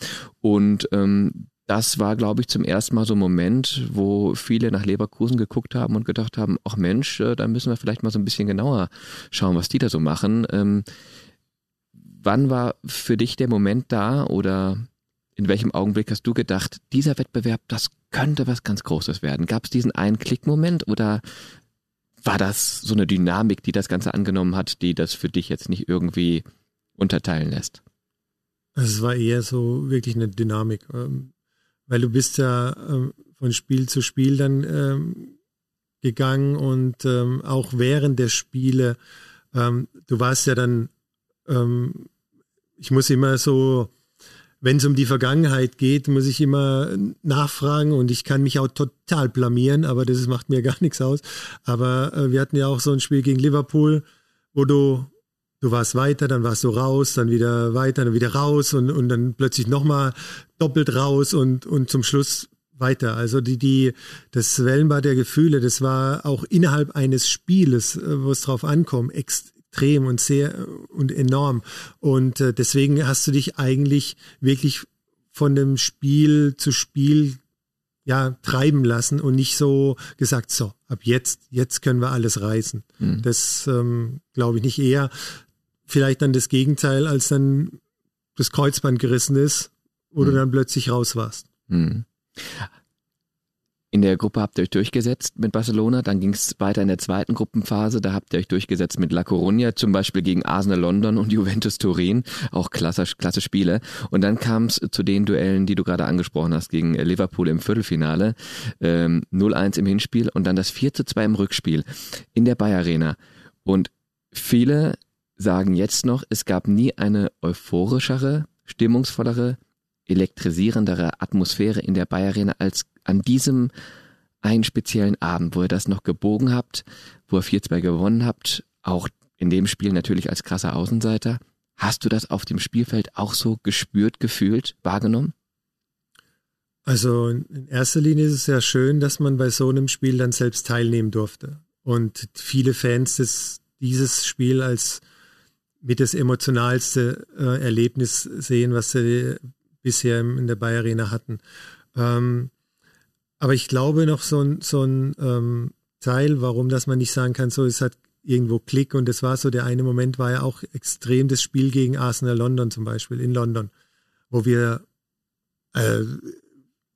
Und ähm, das war, glaube ich, zum ersten Mal so ein Moment, wo viele nach Leverkusen geguckt haben und gedacht haben, ach Mensch, äh, da müssen wir vielleicht mal so ein bisschen genauer schauen, was die da so machen. Ähm, wann war für dich der Moment da oder in welchem Augenblick hast du gedacht, dieser Wettbewerb, das könnte was ganz Großes werden? Gab es diesen einen Klickmoment oder war das so eine Dynamik, die das Ganze angenommen hat, die das für dich jetzt nicht irgendwie unterteilen lässt? Es war eher so wirklich eine Dynamik, ähm, weil du bist ja ähm, von Spiel zu Spiel dann ähm, gegangen und auch während der Spiele, du warst ja dann ich muss immer so, wenn es um die Vergangenheit geht, muss ich immer nachfragen und ich kann mich auch total blamieren, aber das macht mir gar nichts aus. Aber äh, wir hatten ja auch so ein Spiel gegen Liverpool, wo du, du warst weiter, dann warst du raus, dann wieder weiter, dann wieder raus und, und dann plötzlich nochmal doppelt raus und, und zum Schluss weiter. Also die, die, das Wellenbad der Gefühle, das war auch innerhalb eines Spieles, äh, wo es drauf ankommt, ex extrem und sehr und enorm. Und äh, deswegen hast du dich eigentlich wirklich von dem Spiel zu Spiel ja treiben lassen und nicht so gesagt, so, ab jetzt, jetzt können wir alles reißen. Mhm. Das ähm, glaube ich nicht eher. Vielleicht dann das Gegenteil, als dann das Kreuzband gerissen ist, wo mhm. du dann plötzlich raus warst. Mhm. In der Gruppe habt ihr euch durchgesetzt mit Barcelona, dann ging es weiter in der zweiten Gruppenphase, da habt ihr euch durchgesetzt mit La Coruña, zum Beispiel gegen Arsenal London und Juventus Turin, auch klasse, klasse Spiele. Und dann kam es zu den Duellen, die du gerade angesprochen hast, gegen Liverpool im Viertelfinale, ähm, 0-1 im Hinspiel und dann das 4-2 im Rückspiel in der Bayer Arena. Und viele sagen jetzt noch, es gab nie eine euphorischere, stimmungsvollere, elektrisierendere Atmosphäre in der Bayer Arena als an diesem einen speziellen Abend, wo ihr das noch gebogen habt, wo ihr 4-2 gewonnen habt, auch in dem Spiel natürlich als krasser Außenseiter. Hast du das auf dem Spielfeld auch so gespürt, gefühlt, wahrgenommen? Also in erster Linie ist es ja schön, dass man bei so einem Spiel dann selbst teilnehmen durfte. Und viele Fans das, dieses Spiel als mit das emotionalste äh, Erlebnis sehen, was sie bisher in der Bayer Arena hatten. Ähm, aber ich glaube noch so ein, so ein ähm, Teil, warum dass man nicht sagen kann, so es hat irgendwo Klick und das war so der eine Moment, war ja auch extrem das Spiel gegen Arsenal London zum Beispiel, in London, wo wir, äh,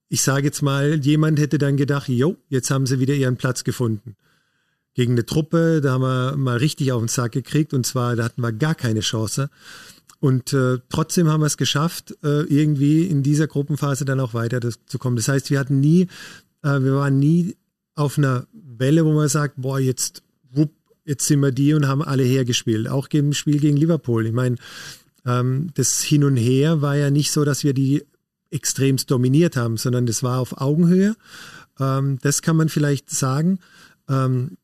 ich sage jetzt mal, jemand hätte dann gedacht, jo, jetzt haben sie wieder ihren Platz gefunden. Gegen eine Truppe, da haben wir mal richtig auf den Sack gekriegt und zwar, da hatten wir gar keine Chance. Und äh, trotzdem haben wir es geschafft, äh, irgendwie in dieser Gruppenphase dann auch weiter zu kommen. Das heißt, wir hatten nie, äh, wir waren nie auf einer Welle, wo man sagt, boah, jetzt, wupp, jetzt sind wir die und haben alle hergespielt. Auch im Spiel gegen Liverpool. Ich meine, ähm, das Hin und Her war ja nicht so, dass wir die extremst dominiert haben, sondern das war auf Augenhöhe. Ähm, das kann man vielleicht sagen. Ähm,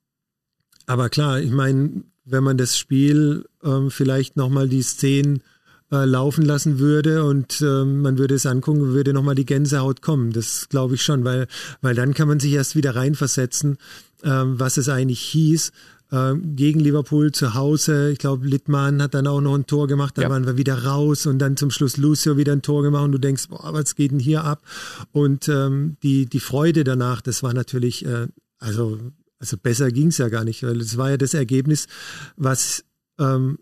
aber klar, ich meine, wenn man das Spiel ähm, vielleicht nochmal die Szenen äh, laufen lassen würde und ähm, man würde es angucken, würde nochmal die Gänsehaut kommen. Das glaube ich schon, weil, weil dann kann man sich erst wieder reinversetzen, ähm, was es eigentlich hieß. Ähm, gegen Liverpool zu Hause. Ich glaube, Littmann hat dann auch noch ein Tor gemacht, dann ja. waren wir wieder raus und dann zum Schluss Lucio wieder ein Tor gemacht und du denkst, boah, was geht denn hier ab? Und ähm, die, die Freude danach, das war natürlich, äh, also also besser ging es ja gar nicht, weil es war ja das Ergebnis, was ähm,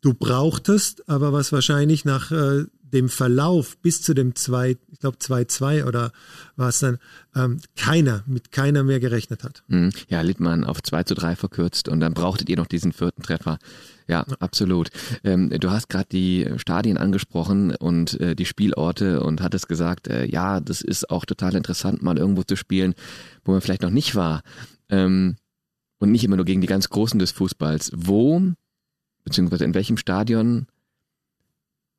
du brauchtest, aber was wahrscheinlich nach äh, dem Verlauf bis zu dem 2, ich glaube 2-2 oder war es dann, ähm, keiner, mit keiner mehr gerechnet hat. Mhm. Ja, Littmann auf 2 zu 3 verkürzt und dann brauchtet ihr noch diesen vierten Treffer. Ja, ja. absolut. Ähm, du hast gerade die Stadien angesprochen und äh, die Spielorte und hattest gesagt, äh, ja, das ist auch total interessant, mal irgendwo zu spielen, wo man vielleicht noch nicht war. Ähm, und nicht immer nur gegen die ganz Großen des Fußballs. Wo, beziehungsweise in welchem Stadion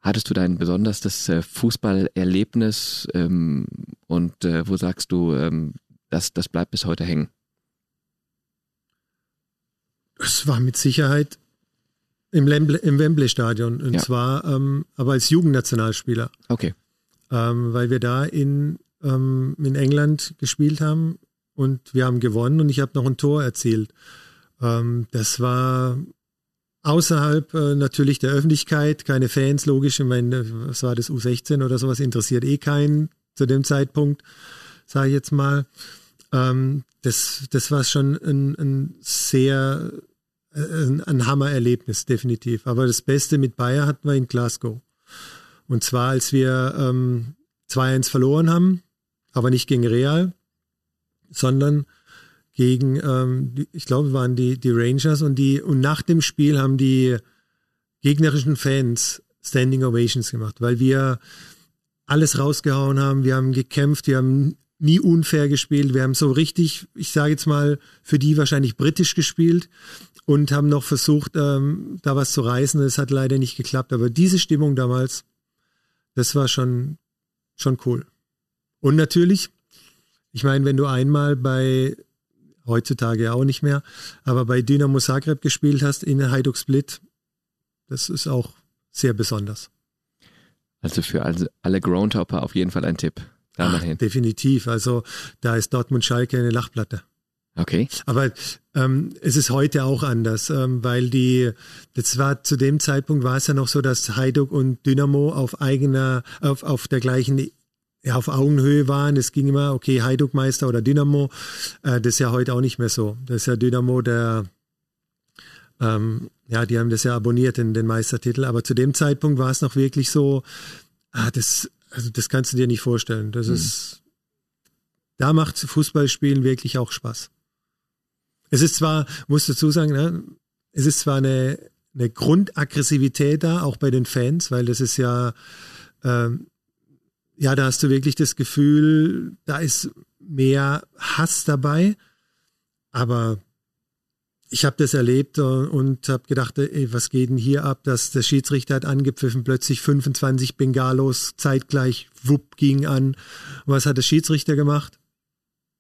hattest du dein besonderes äh, Fußballerlebnis ähm, und äh, wo sagst du, ähm, das, das bleibt bis heute hängen? Es war mit Sicherheit Im, Lemble, im Wembley-Stadion. Und Ja. zwar ähm, aber als Jugendnationalspieler. Okay. ähm, weil wir da in, ähm, in England gespielt haben und wir haben gewonnen und ich habe noch ein Tor erzielt. Ähm, das war außerhalb äh, natürlich der Öffentlichkeit, keine Fans, logisch. Ich meine, was war das, U16 oder sowas, interessiert eh keinen zu dem Zeitpunkt, sage ich jetzt mal. Ähm, das, das war schon ein, ein sehr, äh, ein, ein Hammererlebnis, definitiv. Aber das Beste mit Bayer hatten wir in Glasgow. Und zwar, als wir ähm, 2-1 verloren haben, aber nicht gegen Real, sondern gegen, ähm, die, ich glaube, waren die, die Rangers und die, und nach dem Spiel haben die gegnerischen Fans Standing Ovations gemacht, weil wir alles rausgehauen haben, wir haben gekämpft, wir haben nie unfair gespielt, wir haben so richtig, ich sage jetzt mal, für die wahrscheinlich britisch gespielt und haben noch versucht, ähm, da was zu reißen. Das hat leider nicht geklappt, aber diese Stimmung damals, das war schon, schon cool. Und natürlich, ich meine, wenn du einmal bei, heutzutage auch nicht mehr, aber bei Dynamo Zagreb gespielt hast in Hajduk Split, das ist auch sehr besonders. Also für alle, Groundhopper auf jeden Fall ein Tipp. Da mal Ach, hin. definitiv. Also da ist Dortmund Schalke eine Lachplatte. Okay. Aber ähm, es ist heute auch anders, ähm, weil die, das war zu dem Zeitpunkt war es ja noch so, dass Hajduk und Dynamo auf eigener, auf, auf der gleichen, ja, auf Augenhöhe waren. Es ging immer, okay, Hajduk Meister oder Dynamo. Äh, das ist ja heute auch nicht mehr so. Das ist ja Dynamo, der, ähm, ja, die haben das ja abonniert in den Meistertitel. Aber zu dem Zeitpunkt war es noch wirklich so, ah, das, also das kannst du dir nicht vorstellen. Das ist, da macht Fußballspielen wirklich auch Spaß. Es ist zwar, muss dazu sagen, ne, es ist zwar eine, eine Grundaggressivität da, auch bei den Fans, weil das ist ja, ähm, ja, da hast du wirklich das Gefühl, da ist mehr Hass dabei, aber ich habe das erlebt und, und habe gedacht, ey, was geht denn hier ab? Dass der Schiedsrichter hat angepfiffen, plötzlich 25 Bengalos zeitgleich, wupp, ging an. Was hat der Schiedsrichter gemacht?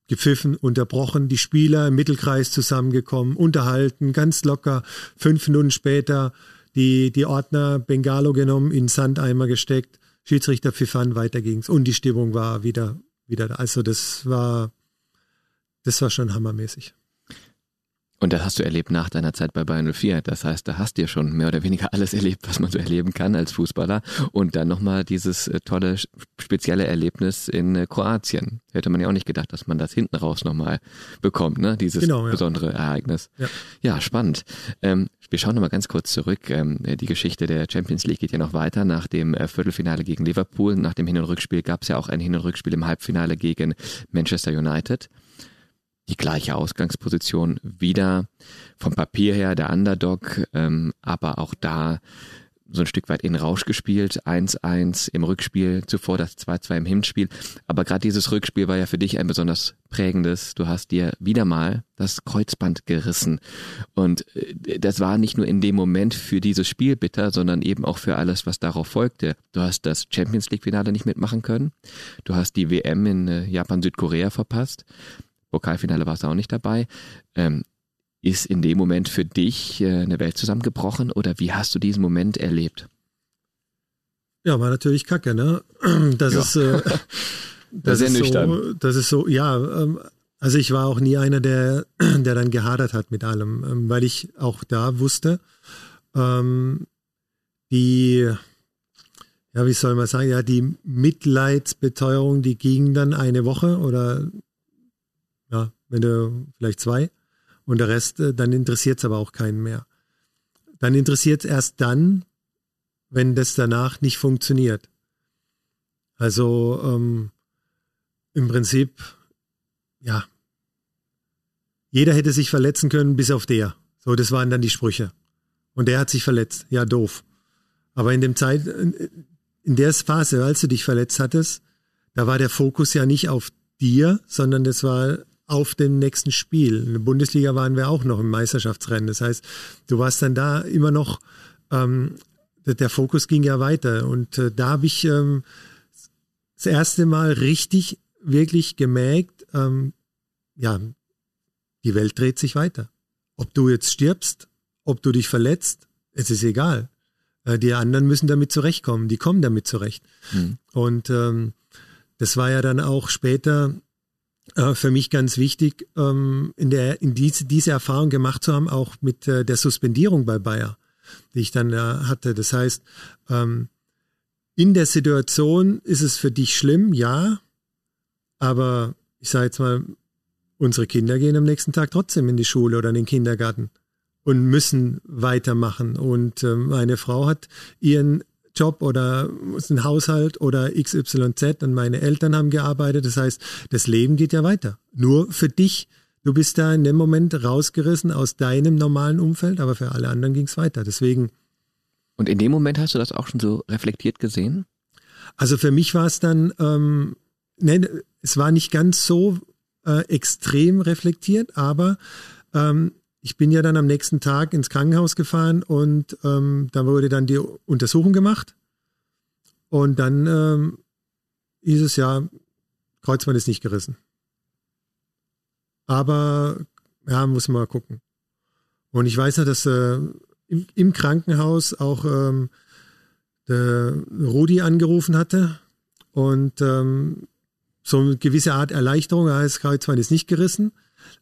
gepfiffen, unterbrochen, die Spieler im Mittelkreis zusammengekommen, unterhalten, ganz locker. Fünf Minuten später die, die Ordner Bengalo genommen, in Sandeimer gesteckt, Schiedsrichter pfiff an, weiter ging's. Und die Stimmung war wieder, wieder da. Also das war, das war schon hammermäßig. Und das hast du erlebt nach deiner Zeit bei Bayern 04. Das heißt, da hast du ja schon mehr oder weniger alles erlebt, was man so erleben kann als Fußballer. Und dann nochmal dieses äh, tolle, spezielle Erlebnis in äh, Kroatien. Hätte man ja auch nicht gedacht, dass man das hinten raus nochmal bekommt, ne? Dieses Genau, ja. besondere Ereignis. Ja. Ja, spannend. Ähm, wir schauen nochmal ganz kurz zurück. Ähm, die Geschichte der Champions League geht ja noch weiter. Nach dem äh, Viertelfinale gegen Liverpool, nach dem Hin- und Rückspiel gab es ja auch ein Hin- und Rückspiel im Halbfinale gegen Manchester United die gleiche Ausgangsposition wieder vom Papier her der Underdog, ähm, aber auch da so ein Stück weit in Rausch gespielt, 1-1 im Rückspiel, zuvor das 2-2 im Hinspiel. Aber gerade dieses Rückspiel war ja für dich ein besonders prägendes. Du hast dir wieder mal das Kreuzband gerissen. Und äh, das war nicht nur in dem Moment für dieses Spiel bitter, sondern eben auch für alles, was darauf folgte. Du hast das Champions League-Finale nicht mitmachen können. Du hast die WM in äh, Japan-Südkorea verpasst. Pokalfinale warst du auch nicht dabei. Ähm, ist in dem Moment für dich äh, eine Welt zusammengebrochen oder wie hast du diesen Moment erlebt? Ja, war natürlich kacke, ne? Das Ja. ist, äh, das Sehr ist so, nüchtern. das ist so, ja, ähm, also ich war auch nie einer, der, der dann gehadert hat mit allem, ähm, weil ich auch da wusste, ähm, die, ja, wie soll man sagen, ja, die Mitleidsbeteuerung, die ging dann eine Woche oder wenn du vielleicht zwei und der Rest, äh, dann interessiert es aber auch keinen mehr. Dann interessiert es erst dann, wenn das danach nicht funktioniert. Also ähm, im Prinzip, ja, jeder hätte sich verletzen können, bis auf der. So, das waren dann die Sprüche. Und der hat sich verletzt. Ja, doof. Aber in dem Zeit, in der Phase, als du dich verletzt hattest, da war der Fokus ja nicht auf dir, sondern das war auf dem nächsten Spiel. In der Bundesliga waren wir auch noch im Meisterschaftsrennen. Das heißt, du warst dann da immer noch, ähm, der, Fokus ging ja weiter. Und äh, da habe ich ähm, das erste Mal richtig, wirklich gemerkt, ähm, ja, die Welt dreht sich weiter. Ob du jetzt stirbst, ob du dich verletzt, es ist egal. Äh, die anderen müssen damit zurechtkommen, die kommen damit zurecht. Mhm. Und ähm, das war ja dann auch später äh, für mich ganz wichtig, ähm, in, der, in diese, diese Erfahrung gemacht zu haben, auch mit äh, der Suspendierung bei Bayer, die ich dann äh, hatte. Das heißt, ähm, in der Situation ist es für dich schlimm, ja, aber ich sage jetzt mal, unsere Kinder gehen am nächsten Tag trotzdem in die Schule oder in den Kindergarten und müssen weitermachen. Und äh, meine Frau hat ihren Job oder ein Haushalt oder XYZ und meine Eltern haben gearbeitet. Das heißt, das Leben geht ja weiter. Nur für dich. Du bist da in dem Moment rausgerissen aus deinem normalen Umfeld, aber für alle anderen ging es weiter. Deswegen. Und in dem Moment hast du das auch schon so reflektiert gesehen? Also für mich war es dann, ähm, ne, es war nicht ganz so äh, extrem reflektiert, aber ähm, ich bin ja dann am nächsten Tag ins Krankenhaus gefahren und ähm, da wurde dann die Untersuchung gemacht. Und dann ähm, hieß es ja, Kreuzband ist nicht gerissen. Aber ja, muss man mal gucken. Und ich weiß ja, dass äh, im, im, Krankenhaus auch ähm, der Rudi angerufen hatte und ähm, so eine gewisse Art Erleichterung, das Kreuzband ist nicht gerissen.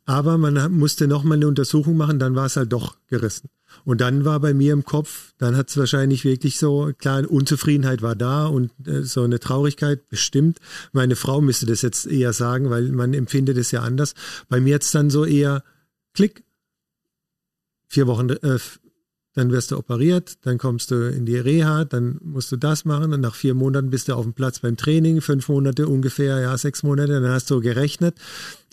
Aber man musste nochmal eine Untersuchung machen, dann war es halt doch gerissen. Und dann war bei mir im Kopf, dann hat es wahrscheinlich wirklich so, klar, Unzufriedenheit war da und äh, so eine Traurigkeit bestimmt. Meine Frau müsste das jetzt eher sagen, weil man empfindet es ja anders. Bei mir hat es dann so eher Klick, vier Wochen, äh, dann wirst du operiert, dann kommst du in die Reha, dann musst du das machen und nach vier Monaten bist du auf dem Platz beim Training, fünf Monate ungefähr, ja, sechs Monate, dann hast du gerechnet,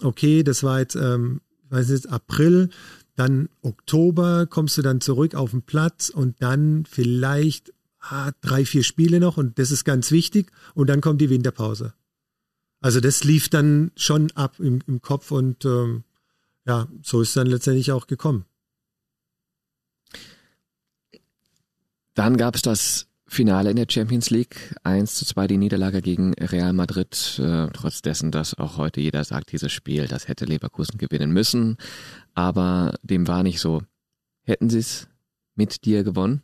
okay, das war jetzt, ähm, weiß nicht, April, dann Oktober kommst du dann zurück auf den Platz und dann vielleicht ah, drei, vier Spiele noch und das ist ganz wichtig und dann kommt die Winterpause. Also das lief dann schon ab im, im Kopf und ähm, ja, so ist es dann letztendlich auch gekommen. Dann gab es das Finale in der Champions League, 1 zu 2 die Niederlage gegen Real Madrid, äh, trotz dessen, dass auch heute jeder sagt, dieses Spiel, das hätte Leverkusen gewinnen müssen, aber dem war nicht so. Hätten sie es mit dir gewonnen?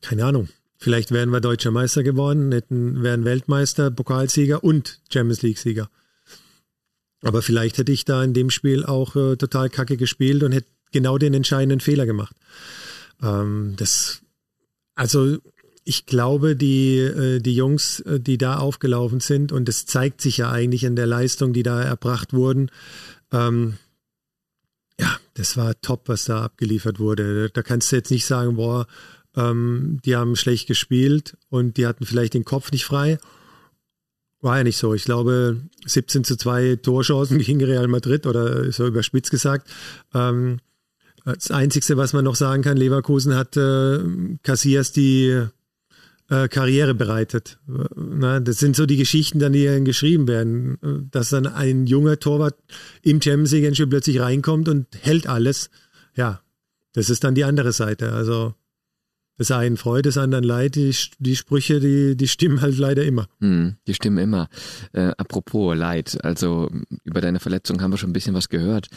Keine Ahnung. Vielleicht wären wir deutscher Meister geworden, hätten, wären Weltmeister, Pokalsieger und Champions League-Sieger. Aber vielleicht hätte ich da in dem Spiel auch äh, total kacke gespielt und hätte genau den entscheidenden Fehler gemacht. Ähm, das, also ich glaube, die, äh, die Jungs, äh, die da aufgelaufen sind, und das zeigt sich ja eigentlich in der Leistung, die da erbracht wurden, ähm, ja, das war top, was da abgeliefert wurde. Da kannst du jetzt nicht sagen, boah, ähm, die haben schlecht gespielt und die hatten vielleicht den Kopf nicht frei war ja nicht so. Ich glaube, 17 zu 2 Torchancen gegen Real Madrid oder so überspitzt gesagt. Ähm, das Einzige, was man noch sagen kann, Leverkusen hat äh, Casillas die äh, Karriere bereitet. Na, das sind so die Geschichten, dann, die dann geschrieben werden, dass dann ein junger Torwart im Champions League plötzlich reinkommt und hält alles. Ja, das ist dann die andere Seite. Also des einen Freude, des anderen Leid, die, die Sprüche, die, die stimmen halt leider immer. Hm, die stimmen immer. Äh, apropos Leid, also über deine Verletzung haben wir schon ein bisschen was gehört.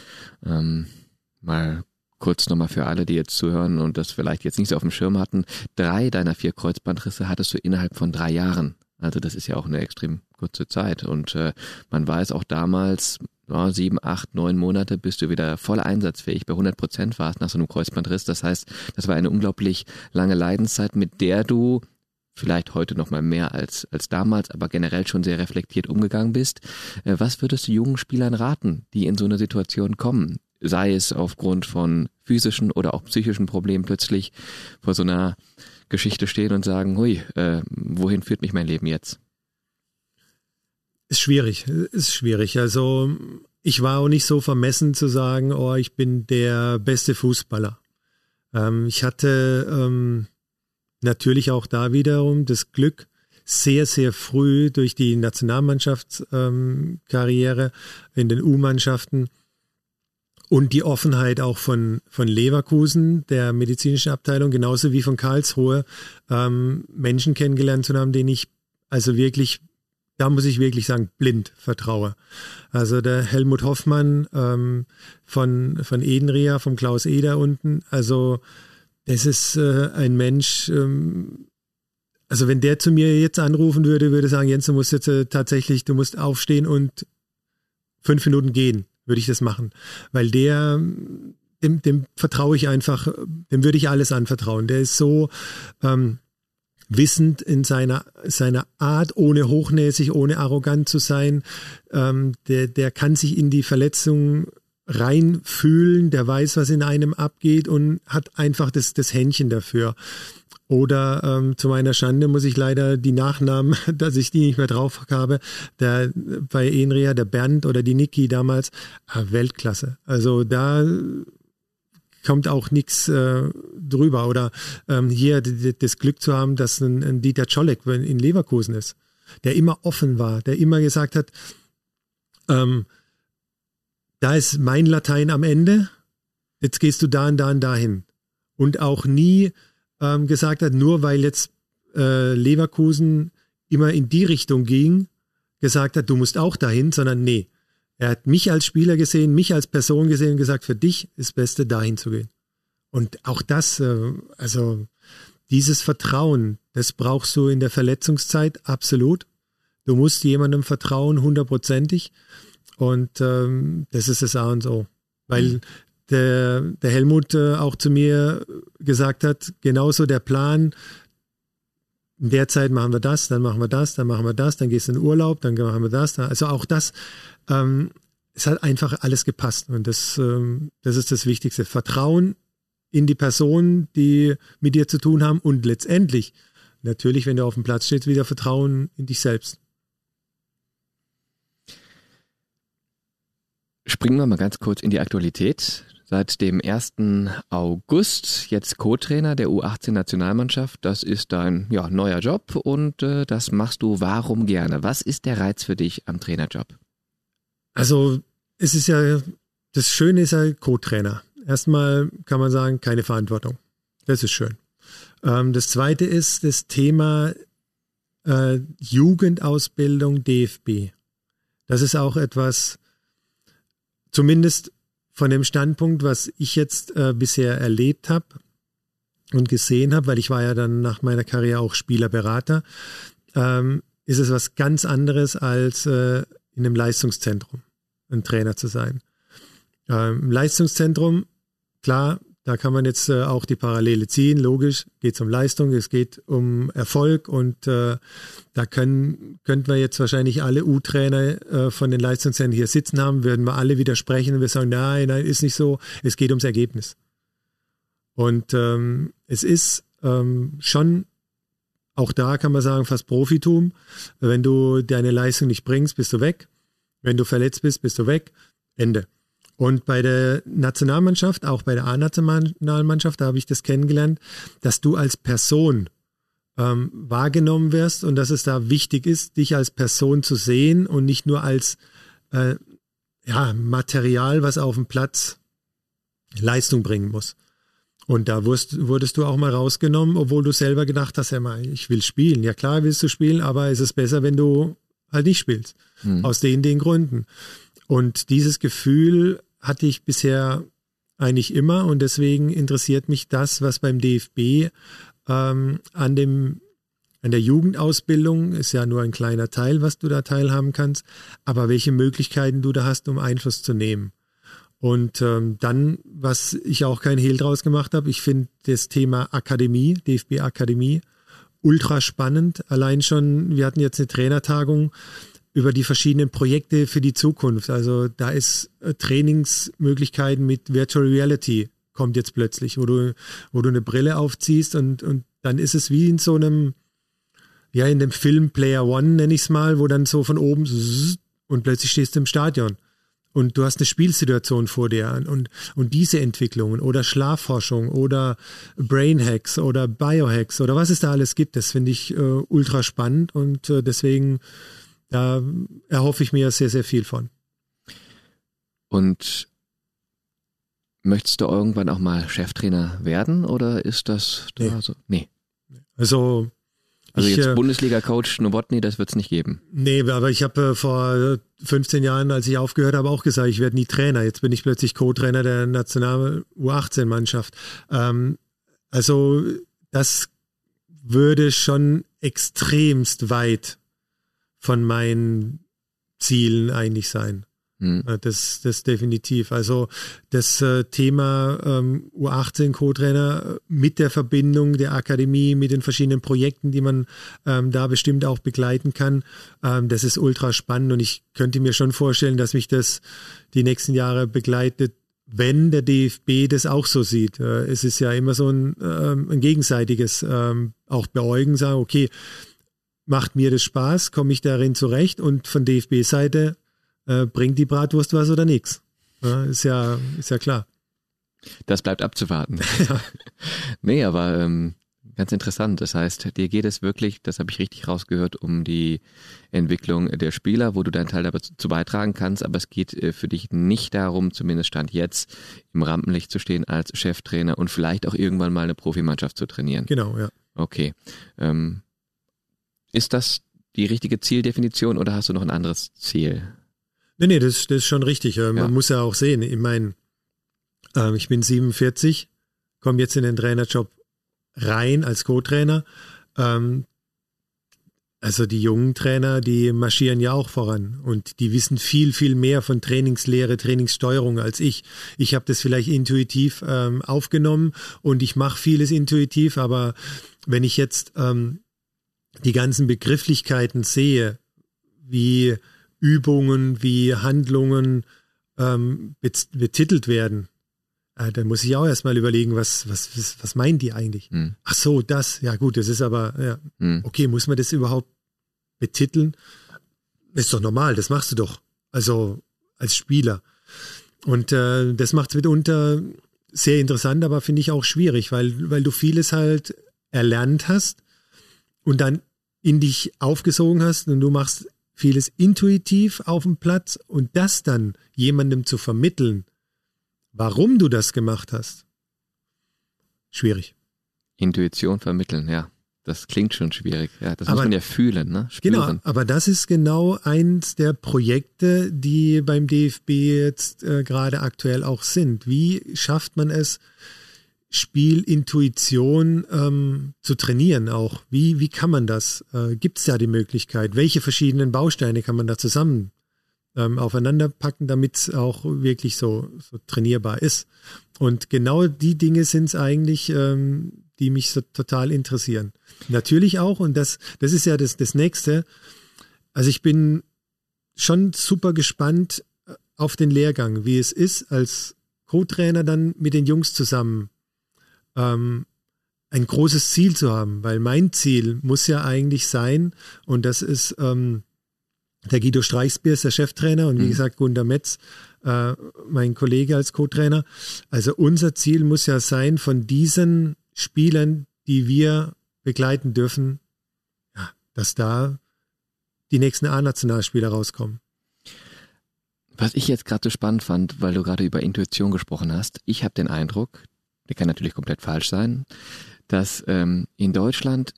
Ähm, mal kurz nochmal für alle, die jetzt zuhören und das vielleicht jetzt nicht so auf dem Schirm hatten. Drei deiner vier Kreuzbandrisse hattest du innerhalb von drei Jahren. Also das ist ja auch eine extrem kurze Zeit. Und äh, man weiß auch damals, ja, sieben, acht, neun Monate, bis du wieder voll einsatzfähig bei 100 Prozent warst nach so einem Kreuzbandriss. Das heißt, das war eine unglaublich lange Leidenszeit, mit der du vielleicht heute noch mal mehr als, als damals, aber generell schon sehr reflektiert umgegangen bist. Äh, was würdest du jungen Spielern raten, die in so eine Situation kommen? Sei es aufgrund von physischen oder auch psychischen Problemen plötzlich vor so einer Geschichte stehen und sagen, hui, äh, wohin führt mich mein Leben jetzt? Ist schwierig, ist schwierig. Also ich war auch nicht so vermessen zu sagen, oh, ich bin der beste Fußballer. Ähm, ich hatte ähm, natürlich auch da wiederum das Glück, sehr, sehr früh durch die Nationalmannschaftskarriere ähm, in den U-Mannschaften und die Offenheit auch von, von Leverkusen, der medizinischen Abteilung, genauso wie von Karlsruhe, ähm, Menschen kennengelernt zu haben, denen ich also wirklich da muss ich wirklich sagen, blind vertraue. Also der Helmut Hoffmann ähm, von, von Edenria, vom Klaus Eder unten, also das ist äh, ein Mensch, ähm, also wenn der zu mir jetzt anrufen würde, würde sagen, Jens, du musst jetzt äh, tatsächlich, du musst aufstehen und fünf Minuten gehen, würde ich das machen. Weil der, dem, dem vertraue ich einfach, dem würde ich alles anvertrauen. Der ist so, ähm, wissend in seiner, seiner Art, ohne hochnäsig, ohne arrogant zu sein. Ähm, der, der kann sich in die Verletzung reinfühlen, der weiß, was in einem abgeht und hat einfach das, das Händchen dafür. Oder ähm, zu meiner Schande muss ich leider die Nachnamen, dass ich die nicht mehr drauf habe, der bei Enria, der Bernd oder die Niki damals, ah, Weltklasse. Also da kommt auch nichts äh, drüber. Oder ähm, hier das Glück zu haben, dass ein, ein Dieter Czolek in Leverkusen ist, der immer offen war, der immer gesagt hat, ähm, da ist mein Latein am Ende, jetzt gehst du da und da und dahin. Und auch nie ähm, gesagt hat, nur weil jetzt äh, Leverkusen immer in die Richtung ging, gesagt hat, du musst auch dahin, sondern nee, er hat mich als Spieler gesehen, mich als Person gesehen und gesagt, für dich ist das Beste, dahin zu gehen. Und auch das, äh, also dieses Vertrauen, das brauchst du in der Verletzungszeit absolut. Du musst jemandem vertrauen, hundertprozentig. Und ähm, das ist das A und O. Weil mhm. der, der Helmut äh, auch zu mir gesagt hat, genauso der Plan, in der Zeit machen wir das, dann machen wir das, dann machen wir das, dann gehst du in Urlaub, dann machen wir das. Also auch das ähm, es hat einfach alles gepasst und das, ähm, das ist das Wichtigste. Vertrauen in die Personen, die mit dir zu tun haben und letztendlich natürlich, wenn du auf dem Platz stehst, wieder Vertrauen in dich selbst. Springen wir mal ganz kurz in die Aktualität. Seit dem 1. August jetzt Co-Trainer der U18-Nationalmannschaft. Das ist dein ja, neuer Job und äh, das machst du warum gerne? Was ist der Reiz für dich am Trainerjob? Also es ist ja, das Schöne ist ja Co-Trainer. Erstmal kann man sagen, keine Verantwortung. Das ist schön. Ähm, das zweite ist das Thema äh, Jugendausbildung DFB. Das ist auch etwas, zumindest von dem Standpunkt, was ich jetzt äh, bisher erlebt habe und gesehen habe, weil ich war ja dann nach meiner Karriere auch Spielerberater, ähm, ist es was ganz anderes als äh, in einem Leistungszentrum ein Trainer zu sein. Ähm, Leistungszentrum, klar, da kann man jetzt äh, auch die Parallele ziehen, logisch, geht es um Leistung, es geht um Erfolg und äh, da können, könnten wir jetzt wahrscheinlich alle U-Trainer äh, von den Leistungszentren hier sitzen haben, würden wir alle widersprechen und wir sagen, nein, nein, ist nicht so, es geht ums Ergebnis. Und ähm, es ist ähm, schon auch da kann man sagen, fast Profitum. Wenn du deine Leistung nicht bringst, bist du weg. Wenn du verletzt bist, bist du weg. Ende. Und bei der Nationalmannschaft, auch bei der A-Nationalmannschaft, da habe ich das kennengelernt, dass du als Person ähm, wahrgenommen wirst und dass es da wichtig ist, dich als Person zu sehen und nicht nur als äh, ja, Material, was auf dem Platz Leistung bringen muss. Und da wurdest, wurdest du auch mal rausgenommen, obwohl du selber gedacht hast, ja mal, ich will spielen. Ja klar willst du spielen, aber es ist besser, wenn du halt nicht spielst. Hm. Aus den, den Gründen. Und dieses Gefühl hatte ich bisher eigentlich immer und deswegen interessiert mich das, was beim DFB ähm, an dem an der Jugendausbildung ist ja nur ein kleiner Teil, was du da teilhaben kannst, aber welche Möglichkeiten du da hast, um Einfluss zu nehmen. Und ähm, dann, was ich auch kein Hehl draus gemacht habe, ich finde das Thema Akademie, DFB Akademie, ultra spannend. Allein schon, wir hatten jetzt eine Trainertagung über die verschiedenen Projekte für die Zukunft. Also da ist äh, Trainingsmöglichkeiten mit Virtual Reality kommt jetzt plötzlich, wo du, wo du eine Brille aufziehst und, und dann ist es wie in so einem, ja, in dem Film Player One, nenne ich es mal, wo dann so von oben und plötzlich stehst du im Stadion und du hast eine Spielsituation vor dir und, und diese Entwicklungen oder Schlafforschung oder Brainhacks oder Biohacks oder was es da alles gibt, das finde ich äh, ultra spannend und äh, deswegen da erhoffe ich mir sehr, sehr viel von. Und möchtest du irgendwann auch mal Cheftrainer werden oder ist das nee. so? Nee. Also Also Ich, jetzt äh, Bundesliga-Coach Nowotny, das wird es nicht geben. Nee, aber ich habe äh, vor 15 Jahren, als ich aufgehört habe, auch gesagt, ich werde nie Trainer. Jetzt bin ich plötzlich Co-Trainer der nationalen U18-Mannschaft. Ähm, also das würde schon extremst weit von meinen Zielen eigentlich sein. Hm. Das, das definitiv. Also das äh, Thema ähm, U18 Co-Trainer äh, mit der Verbindung der Akademie, mit den verschiedenen Projekten, die man ähm, da bestimmt auch begleiten kann, ähm, das ist ultra spannend und ich könnte mir schon vorstellen, dass mich das die nächsten Jahre begleitet, wenn der DFB das auch so sieht. Äh, es ist ja immer so ein, ähm, ein gegenseitiges ähm, auch beäugen, sagen, okay, macht mir das Spaß, komme ich darin zurecht und von DFB-Seite äh, bringt die Bratwurst was oder nichts. Ja, ist ja, ist ja klar. Das bleibt abzuwarten. nee, aber ähm, ganz interessant. Das heißt, dir geht es wirklich, das habe ich richtig rausgehört, um die Entwicklung der Spieler, wo du deinen Teil dazu beitragen kannst, aber es geht äh, für dich nicht darum, zumindest Stand jetzt, im Rampenlicht zu stehen als Cheftrainer und vielleicht auch irgendwann mal eine Profimannschaft zu trainieren. Genau, ja. Okay. Ähm, ist das die richtige Zieldefinition oder hast du noch ein anderes Ziel? Nee, nee, das, das ist schon richtig. Äh, Man Ja. muss ja auch sehen, ich meine, ähm, ich bin 47, komme jetzt in den Trainerjob rein als Co-Trainer. Ähm, also die jungen Trainer, die marschieren ja auch voran und die wissen viel, viel mehr von Trainingslehre, Trainingssteuerung als ich. Ich habe das vielleicht intuitiv ähm, aufgenommen und ich mache vieles intuitiv, aber wenn ich jetzt ähm, die ganzen Begrifflichkeiten sehe, wie Übungen, wie Handlungen ähm, bet- betitelt werden, äh, dann muss ich auch erstmal überlegen, was, was, was, was meinen die eigentlich? Hm. Ach so, das, ja gut, das ist aber, ja, Hm. okay, muss man das überhaupt betiteln? Ist doch normal, das machst du doch. Also als Spieler. Und äh, das macht es mitunter sehr interessant, aber finde ich auch schwierig, weil, weil du vieles halt erlernt hast und dann in dich aufgesogen hast und du machst vieles intuitiv auf dem Platz und das dann jemandem zu vermitteln, warum du das gemacht hast, schwierig. Intuition vermitteln, ja. Das klingt schon schwierig. Ja, das muss Aber- man ja fühlen, ne? Spüren. Genau, aber das ist genau eins der Projekte, die beim DFB jetzt äh, gerade aktuell auch sind. Wie schafft man es, Spielintuition ähm, zu trainieren auch? Wie, wie kann man das? Äh, Gibt es da die Möglichkeit? Welche verschiedenen Bausteine kann man da zusammen ähm, aufeinander packen, damit es auch wirklich so, so trainierbar ist? Und genau die Dinge sind es eigentlich, ähm, die mich so total interessieren. Natürlich auch, und das, das ist ja das, das Nächste. Also ich bin schon super gespannt äh, auf den Lehrgang, wie es ist, als Co-Trainer dann mit den Jungs zusammen ähm, ein großes Ziel zu haben, weil mein Ziel muss ja eigentlich sein, und das ist ähm, der Guido Streichsbier ist der Cheftrainer und wie Mhm. gesagt Gunter Metz, äh, mein Kollege als Co-Trainer. Also unser Ziel muss ja sein, von diesen Spielern, die wir begleiten dürfen, ja, dass da die nächsten A-Nationalspieler rauskommen. Was ich jetzt gerade so spannend fand, weil du gerade über Intuition gesprochen hast, ich habe den Eindruck, der kann natürlich komplett falsch sein, dass ähm, in Deutschland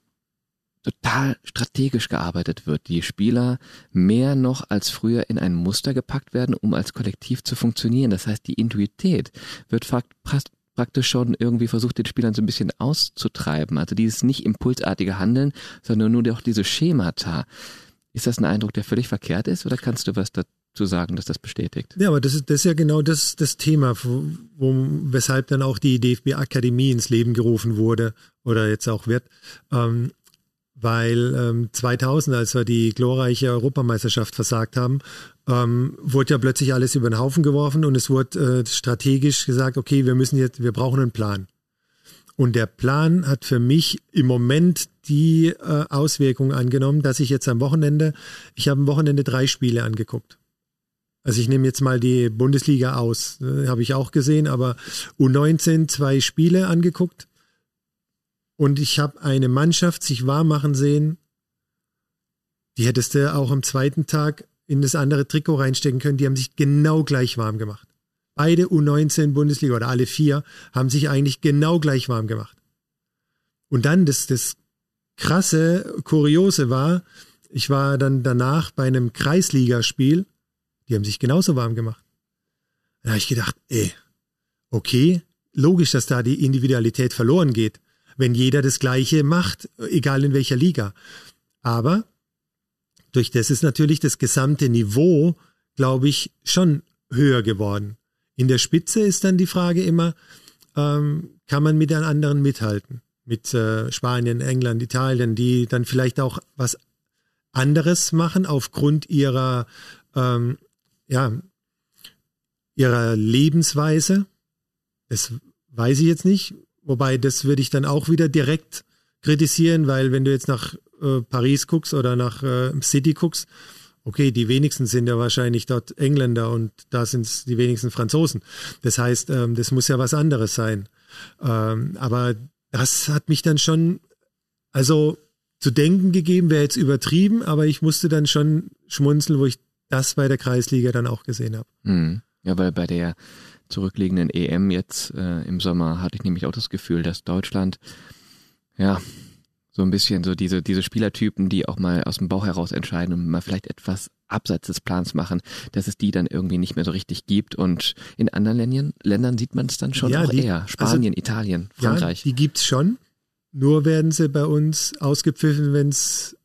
total strategisch gearbeitet wird. Die Spieler mehr noch als früher in ein Muster gepackt werden, um als Kollektiv zu funktionieren. Das heißt, die Intuität wird praktisch schon irgendwie versucht, den Spielern so ein bisschen auszutreiben. Also dieses nicht impulsartige Handeln, sondern nur doch diese Schemata. Ist das ein Eindruck, der völlig verkehrt ist oder kannst du was dazu sagen, dass das bestätigt? Ja, aber das ist, das ist ja genau das, das Thema, wo, weshalb dann auch die DFB-Akademie ins Leben gerufen wurde oder jetzt auch wird. Ähm, weil ähm, 2000, als wir die glorreiche Europameisterschaft versagt haben, ähm, wurde ja plötzlich alles über den Haufen geworfen und es wurde äh, strategisch gesagt, okay, wir müssen jetzt, wir brauchen einen Plan. Und der Plan hat für mich im Moment die äh, Auswirkung angenommen, dass ich jetzt am Wochenende, ich habe am Wochenende drei Spiele angeguckt. Also ich nehme jetzt mal die Bundesliga aus, äh, habe ich auch gesehen, aber U19 zwei Spiele angeguckt und ich habe eine Mannschaft sich warm machen sehen, die hättest du auch am zweiten Tag in das andere Trikot reinstecken können, die haben sich genau gleich warm gemacht. Beide U19 Bundesliga oder alle vier haben sich eigentlich genau gleich warm gemacht. Und dann das, das krasse, kuriose war, ich war dann danach bei einem Kreisligaspiel, die haben sich genauso warm gemacht. Da habe ich gedacht, ey, okay, logisch, dass da die Individualität verloren geht, wenn jeder das Gleiche macht, egal in welcher Liga. Aber durch das ist natürlich das gesamte Niveau, glaube ich, schon höher geworden. In der Spitze ist dann die Frage immer, ähm, kann man mit den anderen mithalten? Mit äh, Spanien, England, Italien, die dann vielleicht auch was anderes machen aufgrund ihrer, ähm, ja, ihrer Lebensweise. Das weiß ich jetzt nicht. Wobei, das würde ich dann auch wieder direkt kritisieren, weil wenn du jetzt nach äh, Paris guckst oder nach äh, City guckst, okay, die wenigsten sind ja wahrscheinlich dort Engländer und da sind es die wenigsten Franzosen. Das heißt, ähm, das muss ja was anderes sein. Ähm, aber das hat mich dann schon, also zu denken gegeben, wäre jetzt übertrieben, aber ich musste dann schon schmunzeln, wo ich das bei der Kreisliga dann auch gesehen habe. Mhm. Ja, weil bei der zurückliegenden EM jetzt äh, im Sommer hatte ich nämlich auch das Gefühl, dass Deutschland ja so ein bisschen so diese, diese Spielertypen, die auch mal aus dem Bauch heraus entscheiden und mal vielleicht etwas abseits des Plans machen, dass es die dann irgendwie nicht mehr so richtig gibt. Und in anderen Ländern, Ländern sieht man es dann schon ja, auch die, eher. Also Spanien, also, Italien, Frankreich. Ja, die gibt's schon. Nur werden sie bei uns ausgepfiffen, wenn es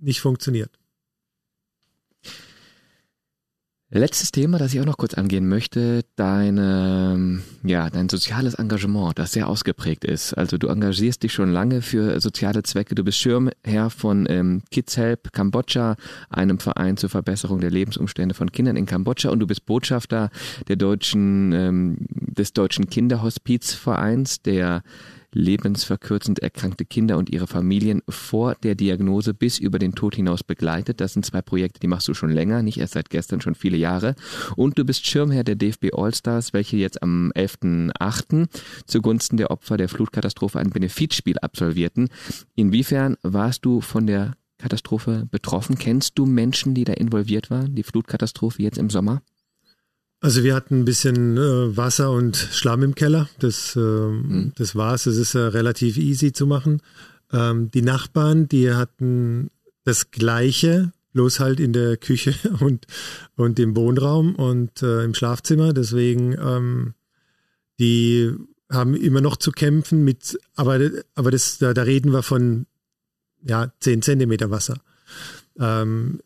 nicht funktioniert. Letztes Thema, das ich auch noch kurz angehen möchte, deine, ja, dein soziales Engagement, das sehr ausgeprägt ist. Also du engagierst dich schon lange für soziale Zwecke. Du bist Schirmherr von ähm, Kids Help Kambodscha, einem Verein zur Verbesserung der Lebensumstände von Kindern in Kambodscha und du bist Botschafter der deutschen, ähm, des deutschen Kinderhospizvereins, der lebensverkürzend erkrankte Kinder und ihre Familien vor der Diagnose bis über den Tod hinaus begleitet. Das sind zwei Projekte, die machst du schon länger, nicht erst seit gestern, schon viele Jahre. Und du bist Schirmherr der DFB Allstars, welche jetzt am 11.8. zugunsten der Opfer der Flutkatastrophe ein Benefizspiel absolvierten. Inwiefern warst du von der Katastrophe betroffen? Kennst du Menschen, die da involviert waren, die Flutkatastrophe jetzt im Sommer? Also wir hatten ein bisschen äh, Wasser und Schlamm im Keller. Das, äh, mhm. das war's. Es ist äh, relativ easy zu machen. Ähm, die Nachbarn, die hatten das Gleiche, bloß halt in der Küche und, und im Wohnraum und äh, im Schlafzimmer. Deswegen, ähm, die haben immer noch zu kämpfen mit, aber, aber das, da, da reden wir von ja, 10 Zentimeter Wasser. Ähm,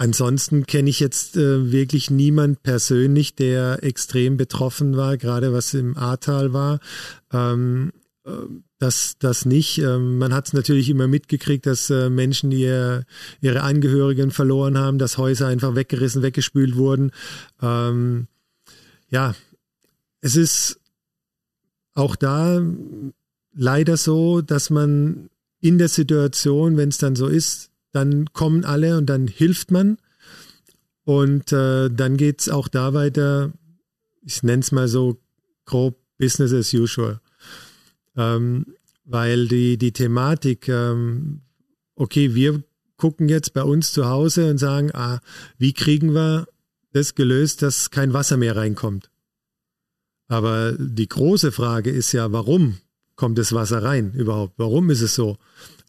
Ansonsten kenne ich jetzt äh, wirklich niemand persönlich, der extrem betroffen war, gerade was im Ahrtal war. Ähm, äh, das, das nicht. Ähm, man hat es natürlich immer mitgekriegt, dass äh, Menschen ihr, ihre Angehörigen verloren haben, dass Häuser einfach weggerissen, weggespült wurden. Ähm, ja, es ist auch da leider so, dass man in der Situation, wenn es dann so ist, dann kommen alle und dann hilft man. Und äh, dann geht es auch da weiter, ich nenne es mal so grob Business as usual. Ähm, weil die, die Thematik, ähm, okay, wir gucken jetzt bei uns zu Hause und sagen, ah, wie kriegen wir das gelöst, dass kein Wasser mehr reinkommt? Aber die große Frage ist ja, warum kommt das Wasser rein überhaupt? Warum ist es so?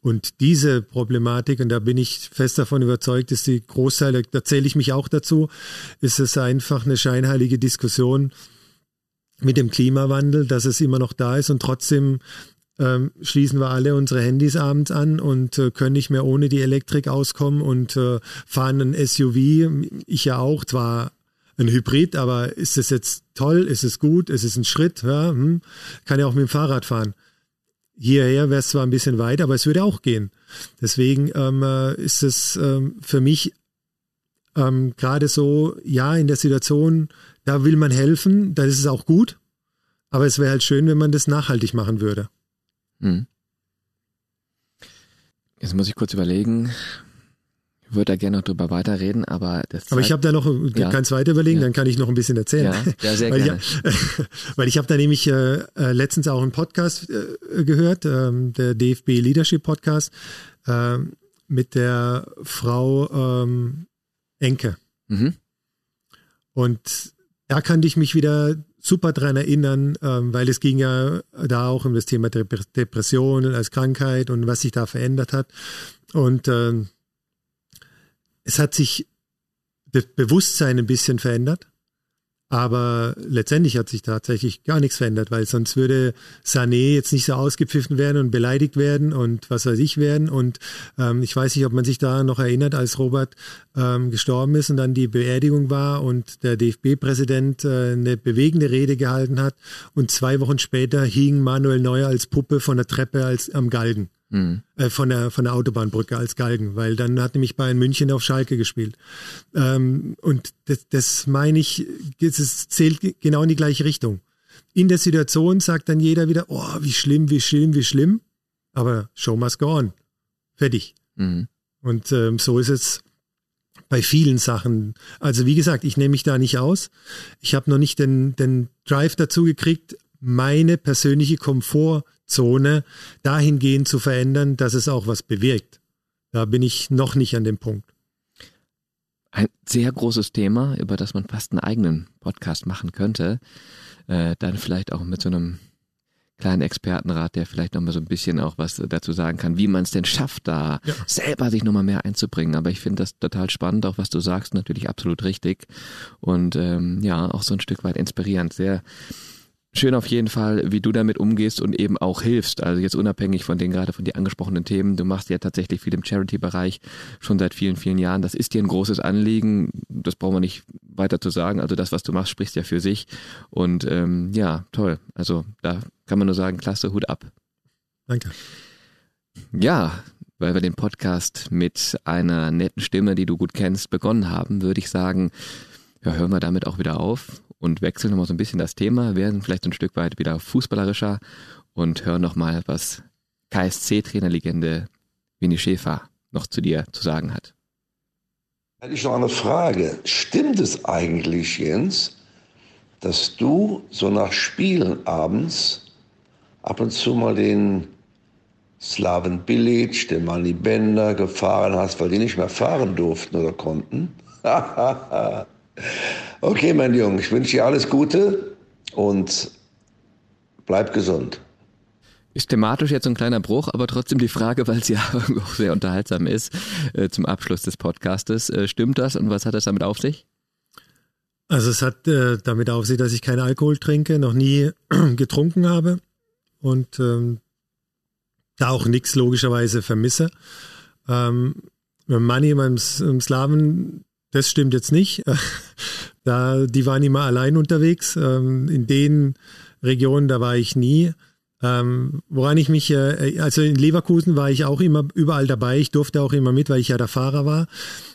Und diese Problematik, und da bin ich fest davon überzeugt, ist die Großteil, da zähle ich mich auch dazu, ist es einfach eine scheinheilige Diskussion mit dem Klimawandel, dass es immer noch da ist und trotzdem ähm, schließen wir alle unsere Handys abends an und äh, können nicht mehr ohne die Elektrik auskommen und äh, fahren ein SUV. Ich ja auch, zwar ein Hybrid, aber ist es jetzt toll? Ist es gut? Ist es ein Schritt? Ja, hm. Kann ja auch mit dem Fahrrad fahren hierher wäre es zwar ein bisschen weit, aber es würde auch gehen. Deswegen ähm, äh, ist es ähm, für mich ähm, gerade so, ja, in der Situation, da will man helfen, da ist es auch gut, aber es wäre halt schön, wenn man das nachhaltig machen würde. Hm. Jetzt muss ich kurz überlegen, würde da gerne noch drüber weiterreden, aber das. Aber ich habe da noch, ja. kannst weiter überlegen, ja. dann kann ich noch ein bisschen erzählen. Ja, ja sehr weil gerne. Ich, weil ich habe da nämlich äh, äh, letztens auch einen Podcast äh, gehört, ähm, der DFB Leadership Podcast, äh, mit der Frau ähm, Enke. Mhm. Und da kann ich mich wieder super dran erinnern, ähm, weil es ging ja da auch um das Thema Depression als Krankheit und was sich da verändert hat. Und ähm, es hat sich das Bewusstsein ein bisschen verändert. Aber letztendlich hat sich tatsächlich gar nichts verändert, weil sonst würde Sané jetzt nicht so ausgepfiffen werden und beleidigt werden und was weiß ich werden. Und ähm, ich weiß nicht, ob man sich da noch erinnert, als Robert ähm, gestorben ist und dann die Beerdigung war und der DFB-Präsident äh, eine bewegende Rede gehalten hat. Und zwei Wochen später hing Manuel Neuer als Puppe von der Treppe als am Galgen. Mhm. Äh, von, der, von der Autobahnbrücke als Galgen, weil dann hat nämlich Bayern München auf Schalke gespielt. Ähm, und das, das meine ich, es zählt genau in die gleiche Richtung. In der Situation sagt dann jeder wieder, oh, wie schlimm, wie schlimm, wie schlimm. Aber Show must go on. Fertig. Mhm. Und ähm, so ist es bei vielen Sachen. Also wie gesagt, ich nehme mich da nicht aus. Ich habe noch nicht den, den Drive dazu gekriegt, meine persönliche Komfortzone dahingehend zu verändern, dass es auch was bewirkt. Da bin ich noch nicht an dem Punkt. Ein sehr großes Thema, über das man fast einen eigenen Podcast machen könnte. Äh, dann vielleicht auch mit so einem kleinen Expertenrat, der vielleicht noch mal so ein bisschen auch was dazu sagen kann, wie man es denn schafft, da ja. selber sich noch mal mehr einzubringen. Aber ich finde das total spannend, auch was du sagst, natürlich absolut richtig und ähm, ja, auch so ein Stück weit inspirierend. Sehr Schön auf jeden Fall, wie du damit umgehst und eben auch hilfst. Also jetzt unabhängig von den gerade von dir angesprochenen Themen. Du machst ja tatsächlich viel im Charity-Bereich schon seit vielen, vielen Jahren. Das ist dir ein großes Anliegen. Das brauchen wir nicht weiter zu sagen. Also das, was du machst, sprichst ja für sich. Und ähm, ja, toll. Also da kann man nur sagen, klasse, Hut ab. Danke. Ja, weil wir den Podcast mit einer netten Stimme, die du gut kennst, begonnen haben, würde ich sagen, ja, hören wir damit auch wieder auf und wechseln nochmal so ein bisschen das Thema, werden vielleicht ein Stück weit wieder fußballerischer und hören nochmal, was KSC-Trainerlegende Winnie Schäfer noch zu dir zu sagen hat. Hätte ich noch eine Frage. Stimmt es eigentlich, Jens, dass du so nach Spielen abends ab und zu mal den Slaven Bilic, den Manny Bender gefahren hast, weil die nicht mehr fahren durften oder konnten? Okay, mein Junge, ich wünsche dir alles Gute und bleib gesund. Ist thematisch jetzt ein kleiner Bruch, aber trotzdem die Frage, weil es ja auch sehr unterhaltsam ist, äh, zum Abschluss des Podcastes. Äh, stimmt das und was hat das damit auf sich? Also es hat äh, damit auf sich, dass ich keinen Alkohol trinke, noch nie getrunken habe und ähm, da auch nichts logischerweise vermisse. Ähm, Money im, im Slaven das stimmt jetzt nicht. Da, die waren immer allein unterwegs. Ähm, in den Regionen, da war ich nie. Ähm, woran ich mich, äh, also in Leverkusen war ich auch immer überall dabei. Ich durfte auch immer mit, weil ich ja der Fahrer war.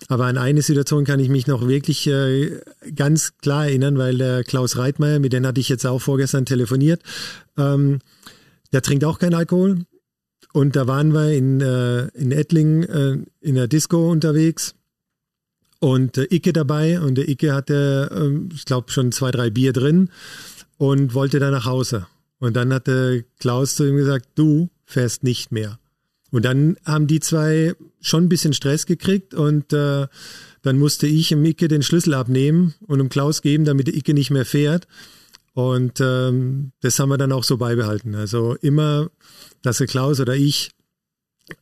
Aber an eine Situation kann ich mich noch wirklich äh, ganz klar erinnern, weil der Klaus Reitmeier, mit dem hatte ich jetzt auch vorgestern telefoniert, ähm, der trinkt auch keinen Alkohol. Und da waren wir in, äh, in Ettlingen äh, in der Disco unterwegs und der Icke dabei und der Icke hatte, ähm, ich glaube, schon zwei, drei Bier drin und wollte dann nach Hause. Und dann hatte Klaus zu ihm gesagt, du fährst nicht mehr. Und dann haben die zwei schon ein bisschen Stress gekriegt und äh, dann musste ich im Icke den Schlüssel abnehmen und um Klaus geben, damit der Icke nicht mehr fährt. Und ähm, das haben wir dann auch so beibehalten. Also immer, dass der Klaus oder ich,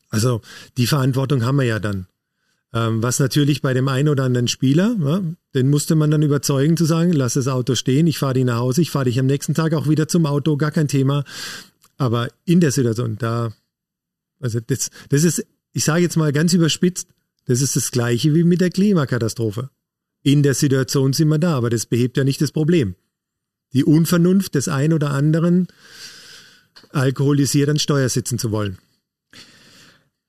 also die Verantwortung haben wir ja dann. Ähm, was natürlich bei dem einen oder anderen Spieler, ja, den musste man dann überzeugen zu sagen, lass das Auto stehen, ich fahre dich nach Hause, ich fahre dich am nächsten Tag auch wieder zum Auto, gar kein Thema. Aber in der Situation, da, also das, das ist, ich sage jetzt mal ganz überspitzt, das ist das gleiche wie mit der Klimakatastrophe. In der Situation sind wir da, aber das behebt ja nicht das Problem. Die Unvernunft des einen oder anderen, alkoholisiert an Steuer sitzen zu wollen.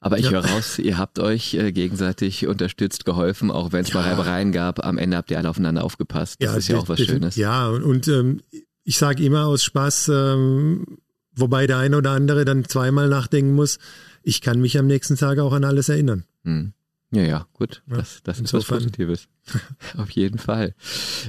Aber ich ja. höre raus, ihr habt euch äh, gegenseitig unterstützt, geholfen, auch wenn es ja. mal Reibereien gab. Am Ende habt ihr alle aufeinander aufgepasst. Das ja, ist ja auch was Schönes. Ja, und, und ähm, ich sage immer aus Spaß, ähm, wobei der eine oder andere dann zweimal nachdenken muss, ich kann mich am nächsten Tag auch an alles erinnern. Hm. Ja, ja, gut. Ja, das, das ist was Positives. Auf jeden Fall.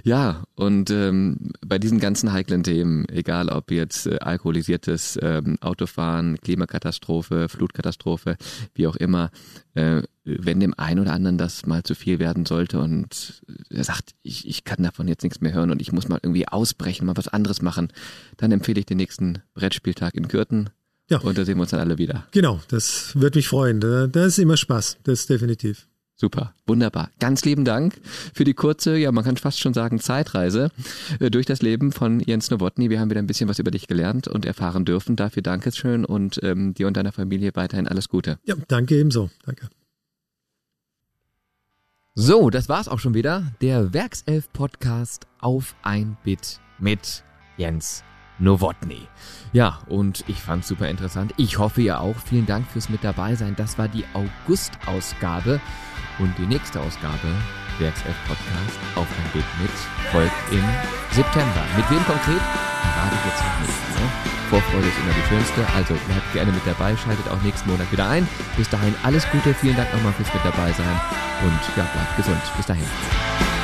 Ja, und ähm, bei diesen ganzen heiklen Themen, egal ob jetzt äh, alkoholisiertes ähm, Autofahren, Klimakatastrophe, Flutkatastrophe, wie auch immer, äh, wenn dem einen oder anderen das mal zu viel werden sollte und er sagt, ich, ich kann davon jetzt nichts mehr hören und ich muss mal irgendwie ausbrechen, mal was anderes machen, dann empfehle ich den nächsten Brettspieltag in Kürten. Ja. Und da sehen wir uns dann alle wieder. Genau, das wird mich freuen. Da, da ist immer Spaß, das ist definitiv. Super, wunderbar. Ganz lieben Dank für die kurze, ja, man kann fast schon sagen, Zeitreise äh, durch das Leben von Jens Nowotny. Wir haben wieder ein bisschen was über dich gelernt und erfahren dürfen. Dafür danke schön und ähm, dir und deiner Familie weiterhin alles Gute. Ja, danke ebenso. Danke. So, das war's auch schon wieder. Der Werkself-Podcast auf ein Bit mit Jens Nowotny. Ja, und ich fand's super interessant. Ich hoffe ihr auch. Vielen Dank fürs mit dabei sein. Das war die August-Ausgabe. Und die nächste Ausgabe, Werkself Podcast, auf ein Bild mit, folgt im September. Mit wem konkret? Verrate jetzt noch nicht. Ne? Vorfreude ist immer die schönste. Also bleibt gerne mit dabei, schaltet auch nächsten Monat wieder ein. Bis dahin alles Gute, vielen Dank nochmal fürs mit dabei sein und ja, bleibt gesund. Bis dahin.